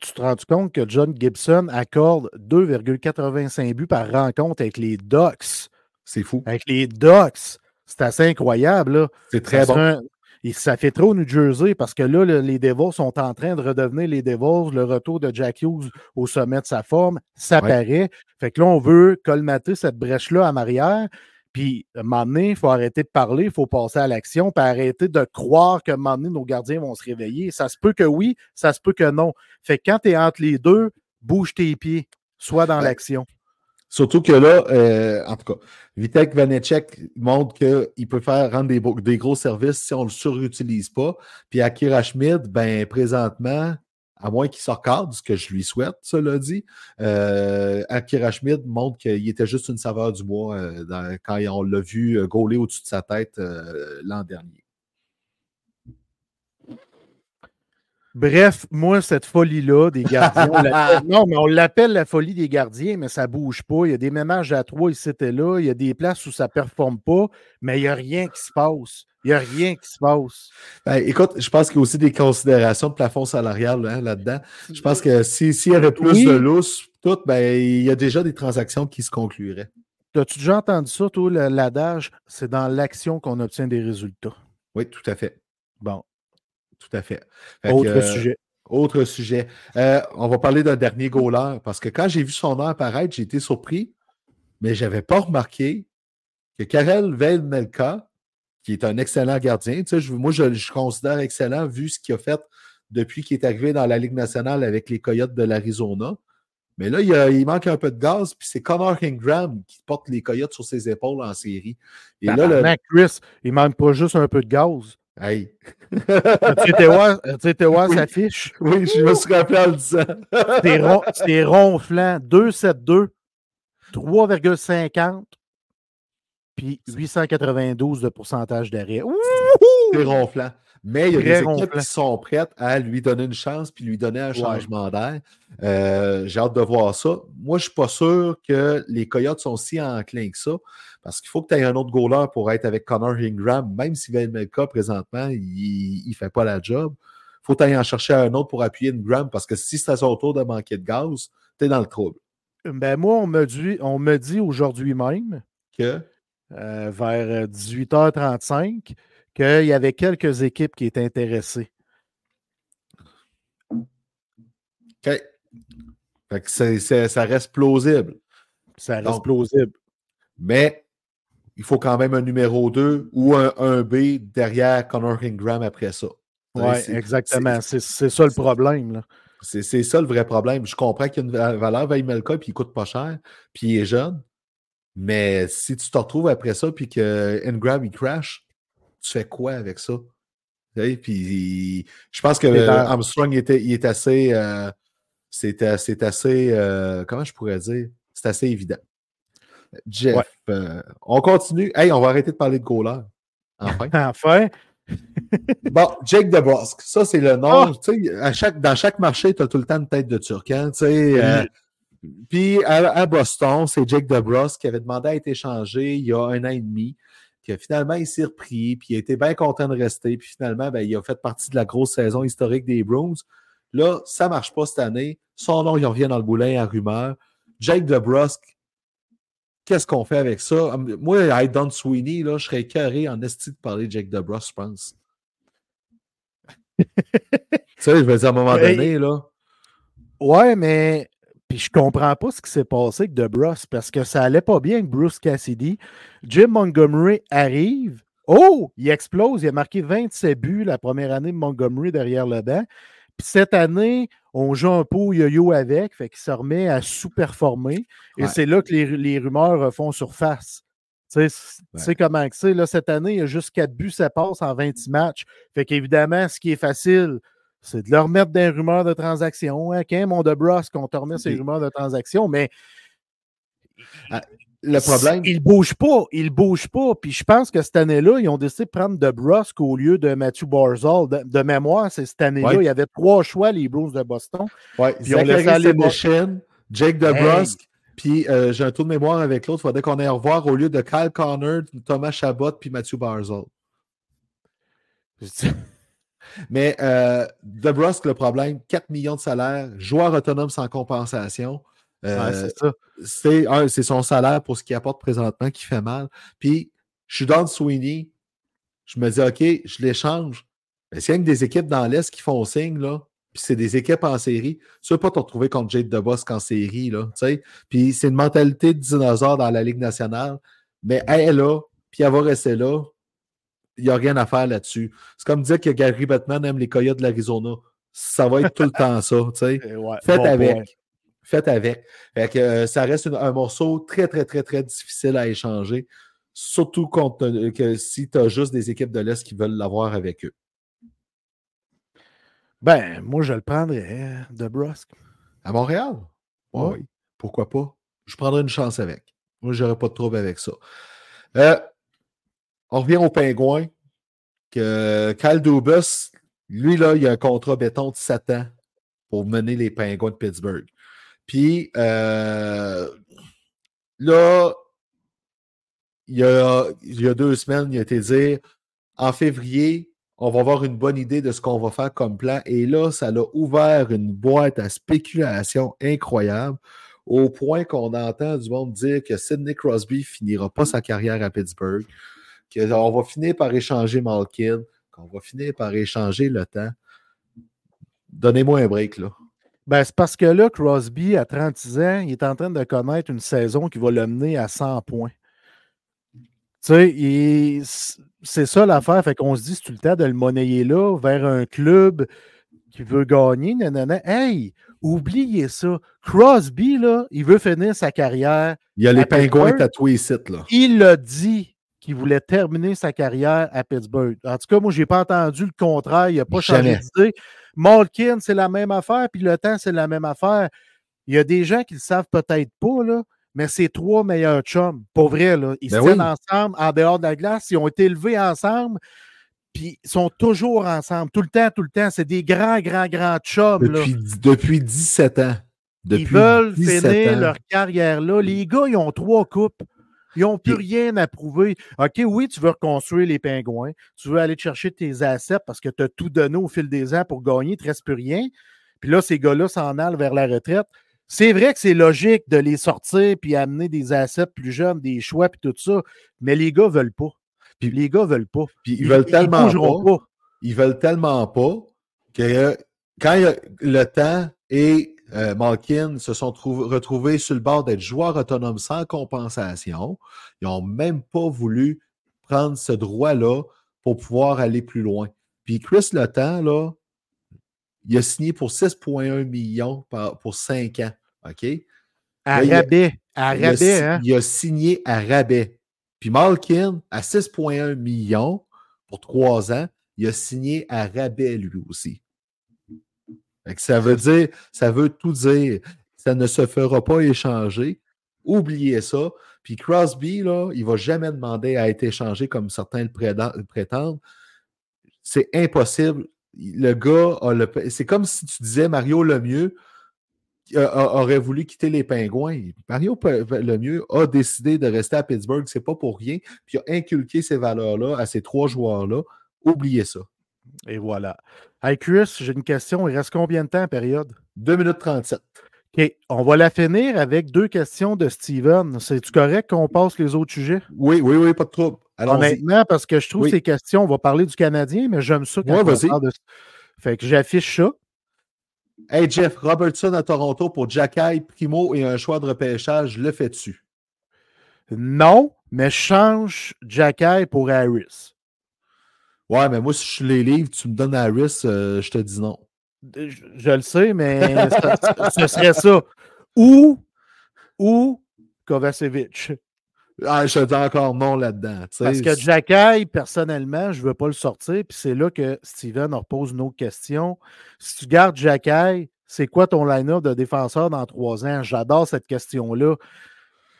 Tu te rends compte que John Gibson accorde 2,85 buts par rencontre avec les Ducks? C'est fou. Avec les Ducks. C'est assez incroyable. C'est très bon. Et ça fait trop New Jersey parce que là, les Devils sont en train de redevenir les Devils. Le retour de Jack Hughes au sommet de sa forme, ça paraît. Fait que là, on veut colmater cette brèche-là en arrière. Puis, à un moment donné, il faut arrêter de parler, il faut passer à l'action, puis arrêter de croire qu'à un moment donné, nos gardiens vont se réveiller. Ça se peut que oui, ça se peut que non. Fait que quand tu es entre les deux, bouge tes pieds, sois dans l'action. Surtout que là, euh, en tout cas, Vitek Vanecek montre qu'il peut faire rendre des, des, gros services si on ne le surutilise pas. Puis Akira Schmid, ben présentement, à moins qu'il recadre, ce que je lui souhaite, cela dit. Euh, Akira Schmid montre qu'il était juste une saveur du mois euh, quand on l'a vu euh, gauler au-dessus de sa tête euh, l'an dernier. Bref, moi, cette folie-là des gardiens, non, mais on l'appelle la folie des gardiens, mais ça ne bouge pas. Il y a des ménages à trois ici et là. Il y a des places où ça ne performe pas, mais il n'y a rien qui se passe. Il n'y a rien qui se passe. Ben, écoute, je pense qu'il y a aussi des considérations de plafond salarial hein, là-dedans. Je pense que s'il y avait plus de lousse, tout, ben, il y a déjà des transactions qui se concluraient. As-tu déjà entendu ça, toi, l'adage? C'est dans l'action qu'on obtient des résultats? Oui, tout à fait. Bon. Tout à fait. autre euh, sujet. Autre sujet. Euh, on va parler d'un dernier goaler parce que quand j'ai vu son nom apparaître, j'ai été surpris, mais je n'avais pas remarqué que Karel Velmelka, qui est un excellent gardien. Moi, je le considère excellent vu ce qu'il a fait depuis qu'il est arrivé dans la Ligue nationale avec les Coyotes de l'Arizona. Mais là, il, manque un peu de gaz, puis c'est Connor Ingram qui porte les Coyotes sur ses épaules en série. Et là, le... Chris, il manque pas juste un peu de gaz. Hey! tu étais voir, oui. sa fiche? Oui, je me suis rappelé en le disant. C'est ronflant. 2,72, 3,50, puis 892 de pourcentage d'arrêt. C'est ronflant. Mais il y a des équipes qui sont prêtes à lui donner une chance puis lui donner un changement d'air. Euh, j'ai hâte de voir ça. Moi, je ne suis pas sûr que les Coyotes sont si enclins que ça parce qu'il faut que tu aies un autre goaler pour être avec Connor Ingram, même si Melka, présentement, il ne fait pas la job. Il faut que tu en chercher un autre pour appuyer Ingram parce que si c'est à son tour de manquer de gaz, tu es dans le trouble. Ben moi, on me dit, on me dit aujourd'hui même que? Euh, vers 18h35 euh, qu'il y avait quelques équipes qui étaient intéressées. OK. ça reste plausible. Ça reste plausible. Mais il faut quand même un numéro 2 ou un 1B derrière Connor Ingram après ça. Oui, exactement. C'est ça le problème. C'est ça le vrai problème. Je comprends qu'il y a une valeur Vaimelka puis il coûte pas cher, puis il est jeune. Mais si tu te retrouves après ça puis que Ingram il crash, tu fais quoi avec ça? Puis je pense que Armstrong était, il est assez. Euh, c'est assez. Euh, comment je pourrais dire? C'est assez évident. Jeff, euh, on continue. Hey, on va arrêter de parler de goaler. Enfin. enfin. bon, Jake DeBrusque, ça c'est le nom. Tu sais, à chaque, dans chaque marché, tu as tout le temps une tête de turc. Hein, tu sais, euh, puis à, Boston, c'est Jake DeBrusque qui avait demandé à être échangé il y a un an et demi. Puis finalement, il s'est repris, puis il a été bien content de rester. Puis finalement, ben, il a fait partie de la grosse saison historique des Bruins. Là, ça ne marche pas cette année. Son nom, il revient dans le boulin à rumeur. Jake DeBrusque, qu'est-ce qu'on fait avec ça? Moi, I Don Sweeney, là, je serais carré en esti de parler de Jake DeBrusque, je pense. tu sais, je veux dire, à un moment donné, là. Ouais, mais puis je comprends pas ce qui s'est passé avec DeBrusque parce que ça allait pas bien avec Bruce Cassidy. Jim Montgomery arrive. Oh, il explose. Il a marqué 27 buts la première année de Montgomery derrière le banc. Puis cette année, on joue un peu yo-yo avec, fait qu'il se remet à sous-performer. Et c'est là que les, rumeurs font surface. Tu sais, comment c'est. Là, cette année, il y a juste 4 buts, ça passe en 26 matchs. Fait qu'évidemment, ce qui est facile, c'est de leur mettre des rumeurs de transactions. Hein, quand mon de qu'on te remet ces rumeurs de transactions, mais ah, le problème. Il ne bouge pas, il ne bouge pas. Puis je pense que cette année-là, ils ont décidé de prendre de Brusque au lieu de Matthew Barzal. De, mémoire, c'est cette année-là. Il y avait trois choix, les Bruins de Boston. Oui, ils ont laissé aller Jake DeBrusque. Puis euh, j'ai un tour de mémoire avec l'autre. Il faudrait qu'on aille revoir au lieu de Kyle Connor, Thomas Chabot puis Matthew Barzal. Mais euh, DeBrusque, le problème, 4 millions de salaire, joueur autonome sans compensation. Euh, c'est son salaire pour ce qu'il apporte présentement qui fait mal. Puis, je suis dans Sweeney. Je me dis, OK, je l'échange. Mais s'il y a des équipes dans l'Est qui font signe, là, puis c'est des équipes en série, tu ne veux pas te retrouver contre Jade DeBrusque en série, là, Puis c'est une mentalité de dinosaure dans la Ligue nationale. Mais elle est là, puis elle va rester là, il n'y a rien à faire là-dessus. C'est comme dire que Gary Batman aime les Coyotes de l'Arizona. Ça va être tout le temps ça. Faites avec. Faites avec. Euh, ça reste un morceau très, très, très, très difficile à échanger. Surtout que si tu as juste des équipes de l'Est qui veulent l'avoir avec eux. Ben, moi, je le prendrais hein, de Brusque. À Montréal? Oui. Pourquoi pas? Je prendrais une chance avec. Moi, je n'aurais pas de trouble avec ça. Euh, on revient au pingouin. Que Kyle Dubus, lui, là, il a un contrat béton de 7 ans pour mener les pingouins de Pittsburgh. Puis euh, là, il y, a, deux semaines, il a été dit en février, on va avoir une bonne idée de ce qu'on va faire comme plan. Et là, ça l'a ouvert une boîte à spéculation incroyable au point qu'on entend du monde dire que Sidney Crosby finira pas sa carrière à Pittsburgh qu'on va finir par échanger Malkin, qu'on va finir par échanger le temps. Donnez-moi un break, là. Ben, c'est parce que là, Crosby, à 36 ans, il est en train de connaître une saison qui va le mener à 100 points. Tu sais, c'est ça l'affaire. Fait qu'on se dit, c'est tout le temps de le monnayer là vers un club qui veut gagner. Nanana. Hey, oubliez ça. Crosby, là, il veut finir sa carrière. Il y a les pingouins tatoués ici, là. Il l'a dit qui voulait terminer sa carrière à Pittsburgh. En tout cas, moi, je n'ai pas entendu le contraire. Il n'a pas changé d'idée. Malkin, c'est la même affaire, puis le temps, c'est la même affaire. Il y a des gens qui ne le savent peut-être pas, là, mais c'est trois meilleurs chums. Pour vrai, là. Ils ben se tiennent ensemble en dehors de la glace. Ils ont été élevés ensemble, puis ils sont toujours ensemble. Tout le temps, tout le temps. C'est des grands, grands, grands chums. Depuis, depuis 17 ans. ils veulent finir leur carrière là. Les gars, ils ont trois coupes. Ils n'ont plus rien à prouver. OK, oui, tu veux reconstruire les pingouins. Tu veux aller chercher tes assets parce que tu as tout donné au fil des ans pour gagner. Il ne te reste plus rien. Puis là, ces gars-là s'en allent vers la retraite. C'est vrai que c'est logique de les sortir puis amener des assets plus jeunes, des choix puis tout ça. Mais les gars ne veulent pas. Puis les gars ne veulent pas. Puis ils, veulent tellement pas, Ils veulent tellement pas que quand il y a le temps et euh, Malkin se sont retrouvés sur le bord d'être joueurs autonomes sans compensation. Ils n'ont même pas voulu prendre ce droit-là pour pouvoir aller plus loin. Puis Chris Letang, là, il a signé pour 6,1 millions pour 5 ans. OK? À rabais. À rabais, hein? Il a signé à rabais. Puis Malkin, à 6,1 millions pour 3 ans, il a signé à rabais lui aussi ça veut dire, ça veut tout dire. Ça ne se fera pas échanger. Oubliez ça. Puis Crosby, là, il ne va jamais demander à être échangé comme certains le prétendent. C'est impossible. Le gars a le. C'est comme si tu disais Mario Lemieux aurait voulu quitter les Pingouins. Mario Lemieux a décidé de rester à Pittsburgh, c'est pas pour rien, puis a inculqué ces valeurs-là à ces trois joueurs-là. Oubliez ça. Et voilà. Hey Chris, j'ai une question. Il reste combien de temps période? 2 minutes 37. OK. On va la finir avec deux questions de Steven. C'est-tu correct qu'on passe les autres sujets? Oui, oui, oui, pas de trouble. Honnêtement, parce que je trouve Oui. ces questions, on va parler du Canadien, mais j'aime ça quand Ouais, on parle de Fait que j'affiche ça. Hey Jeff, Robertson à Toronto pour Jacky, Primo et un choix de repêchage, le fais-tu? Non, mais change Jacky pour Harris. Ouais, mais moi, si je suis les livres, tu me donnes Harris, euh, je te dis non. Je, je le sais, mais ce, serait ça. Ou, ou Kovacevic. Ah, je te dis encore non là-dedans. Parce que Jacky, personnellement, je ne veux pas le sortir. Puis c'est là que Steven repose une autre question. Si tu gardes Jacky, c'est quoi ton line-up de défenseur dans trois ans? J'adore cette question-là.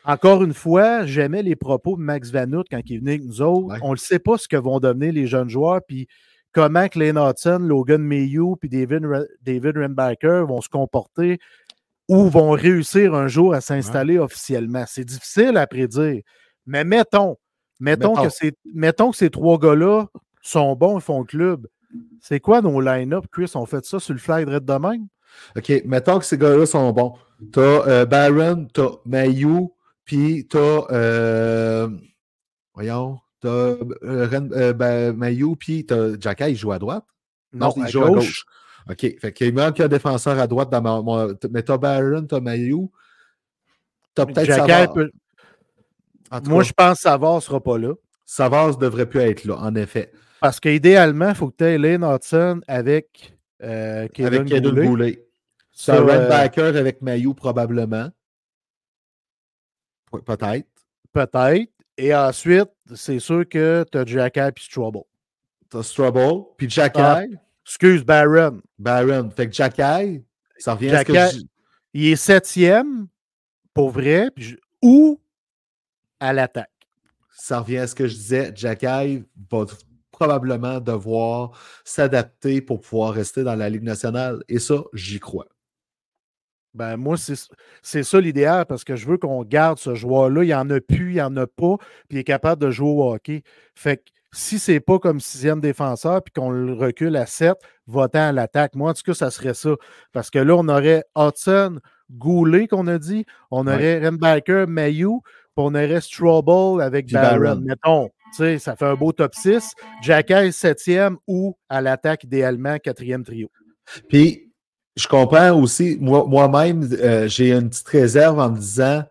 Encore une fois, j'aimais les propos de Max Vanout quand il venait avec nous autres. Ouais. On ne sait pas ce que vont devenir les jeunes joueurs, puis comment Clay Hudson, Logan Mayhew, puis David, David Renbacker vont se comporter ou vont réussir un jour à s'installer officiellement. C'est difficile à prédire. Mais mettons, mettons, Mettons. que, ces, mettons que ces trois gars-là sont bons et font le club. C'est quoi nos line-up, Chris? On fait ça sur le fly direct de même? OK, mettons que ces gars-là sont bons. T'as euh, Barron, t'as Mayu, puis t'as. euh, voyons, t'as euh, euh, ben, Mayu, puis t'as Jacky, il joue à droite? Non, il joue à gauche. gauche. OK, fait qu'il manque un défenseur à droite dans ma. mon- mais t'as Barron, t'as Mayu. T'as peut-être Savard. peut- Moi, je pense que Savard ne sera pas là. Savard devrait plus être là, en effet. Parce qu'idéalement, il faut que tu aies Lane Hudson avec euh, Kevin avec Goulet. Goulet. Ça, T'as euh, avec Mayu, probablement. Peut-être. Peut-être. Et ensuite, c'est sûr que tu as Jacky et Trouble. T'as Strubble, puis Jacky. Ah. Excuse, Baron. Baron. Fait que Jacky, ça revient à ce que je- Il est septième, pour vrai, je- ou à l'attaque. ça revient à ce que je disais. Jacky va probablement devoir s'adapter pour pouvoir rester dans la Ligue nationale. Et ça, j'y crois. Ben, moi, c'est ça l'idéal parce que je veux qu'on garde ce joueur-là. Il n'y en a plus, il n'y en a pas, puis il est capable de jouer au hockey. Fait que si c'est pas comme sixième défenseur puis qu'on le recule à 7, votant à l'attaque. Moi, en tout cas, ça serait ça. Parce que là, on aurait Hudson, Goulet, qu'on a dit. On Ouais. aurait Renbacker, Mayu, puis on aurait Strobel avec. Barron. Mettons, tu sais, ça fait un beau top 6. Jacky, septième ou à l'attaque, idéalement, quatrième trio. Puis, je comprends aussi, moi- moi-même, euh, j'ai une petite réserve en me disant,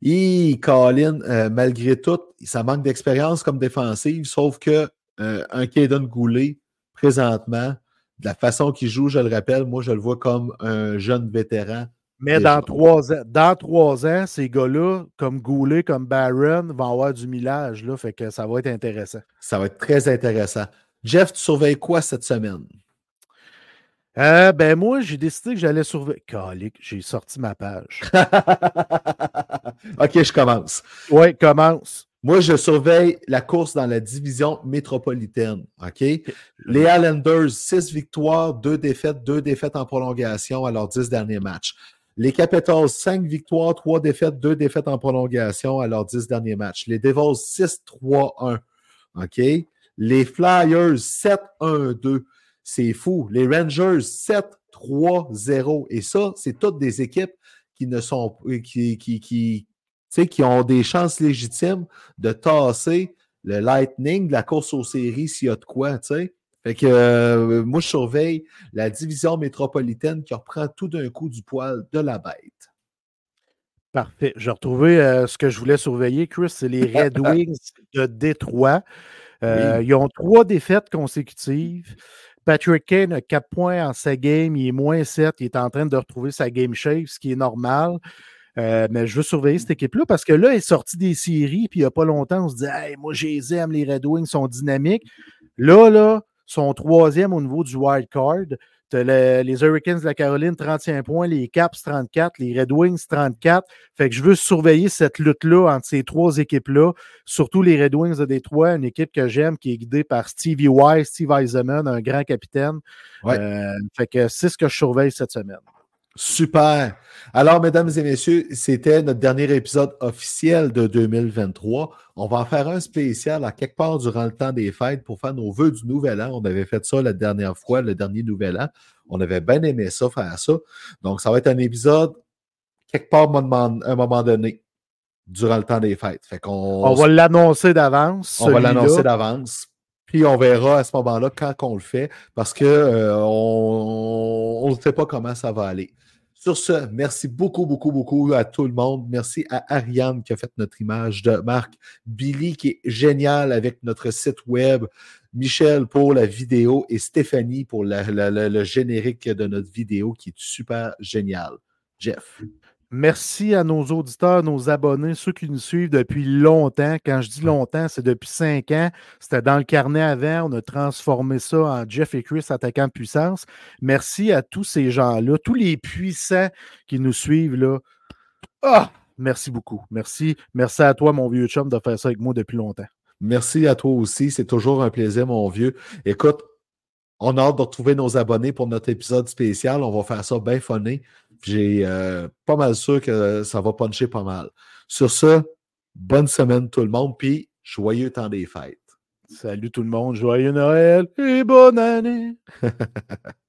Hi, Colin, euh, malgré tout, ça manque d'expérience comme défensive, sauf que euh, un Kaden Goulet, présentement, de la façon qu'il joue, je le rappelle, moi, je le vois comme un jeune vétéran. Mais dans trois ans, dans trois ans, ces gars-là, comme Goulet, comme Barron, vont avoir du millage. Là, fait que ça va être intéressant. Ça va être très intéressant. Jeff, tu surveilles quoi cette semaine? Euh, ben moi, j'ai décidé que j'allais surveiller. Calique, j'ai sorti ma page. OK, je commence. Ouais, commence. Moi, je surveille la course dans la division métropolitaine. OK? Les Islanders, 6 victoires, 2 défaites, 2 défaites en prolongation à leurs 10 derniers matchs. Les Capitals, 5 victoires, 3 défaites, 2 défaites en prolongation à leurs 10 derniers matchs. Les Devils, 6-3-1. OK? Les Flyers, 7-1-2. C'est fou. Les Rangers, 7-3-0. Et ça, c'est toutes des équipes qui ne sont qui, qui, qui, qui ont des chances légitimes de tasser le Lightning de la course aux séries s'il y a de quoi. Fait que euh, moi, je surveille la division métropolitaine qui reprend tout d'un coup du poil de la bête. Parfait. J'ai retrouvé euh, ce que je voulais surveiller, Chris, c'est les Red Wings de Détroit. Euh, Oui. Ils ont trois défaites consécutives. Patrick Kane a 4 points en sa game, il est moins 7, il est en train de retrouver sa game shape, ce qui est normal. Euh, mais je veux surveiller cette équipe-là parce que là, elle est sortie des séries, puis il n'y a pas longtemps, on se dit moi, je les aime, les Red Wings sont dynamiques. Là, là, sont troisième au niveau du wild card. Les Hurricanes de la Caroline, 31 points, les Caps, 34, les Red Wings, 34. Fait que je veux surveiller cette lutte-là entre ces trois équipes-là, surtout les Red Wings de Détroit, une équipe que j'aime qui est guidée par Stevie Wise, Steve Eisenman, un grand capitaine. Euh, fait que c'est ce que je surveille cette semaine. Super. Alors, mesdames et messieurs, c'était notre dernier épisode officiel de 2023. On va en faire un spécial à quelque part durant le temps des fêtes pour faire nos vœux du nouvel an. On avait fait ça la dernière fois, le dernier nouvel an. On avait bien aimé ça, faire ça. Donc, ça va être un épisode quelque part à un moment donné durant le temps des fêtes. Fait qu'on, on va l'annoncer d'avance. On va l'annoncer d'avance. Puis on verra à ce moment-là quand on le fait, parce qu'on euh, ne sait pas comment ça va aller. Sur ce, merci beaucoup, beaucoup, beaucoup à tout le monde. Merci à Ariane qui a fait notre image de marque, Billy qui est génial avec notre site web, Michel pour la vidéo et Stéphanie pour le générique de notre vidéo qui est super génial. Jeff. Merci à nos auditeurs, nos abonnés, ceux qui nous suivent depuis longtemps. Quand je dis longtemps, c'est depuis cinq ans. C'était dans le carnet avant. On a transformé ça en Jeff et Chris attaquant de puissance. Merci à tous ces gens-là, tous les puissants qui nous suivent. Là. Ah! Merci beaucoup. Merci. Merci à toi, mon vieux chum, de faire ça avec moi depuis longtemps. Merci à toi aussi. C'est toujours un plaisir, mon vieux. Écoute, on a hâte de retrouver nos abonnés pour notre épisode spécial. On va faire ça bien funné. J'ai euh, pas mal sûr que ça va puncher pas mal. Sur ce, bonne semaine tout le monde, puis joyeux temps des fêtes. Salut tout le monde, joyeux Noël et bonne année.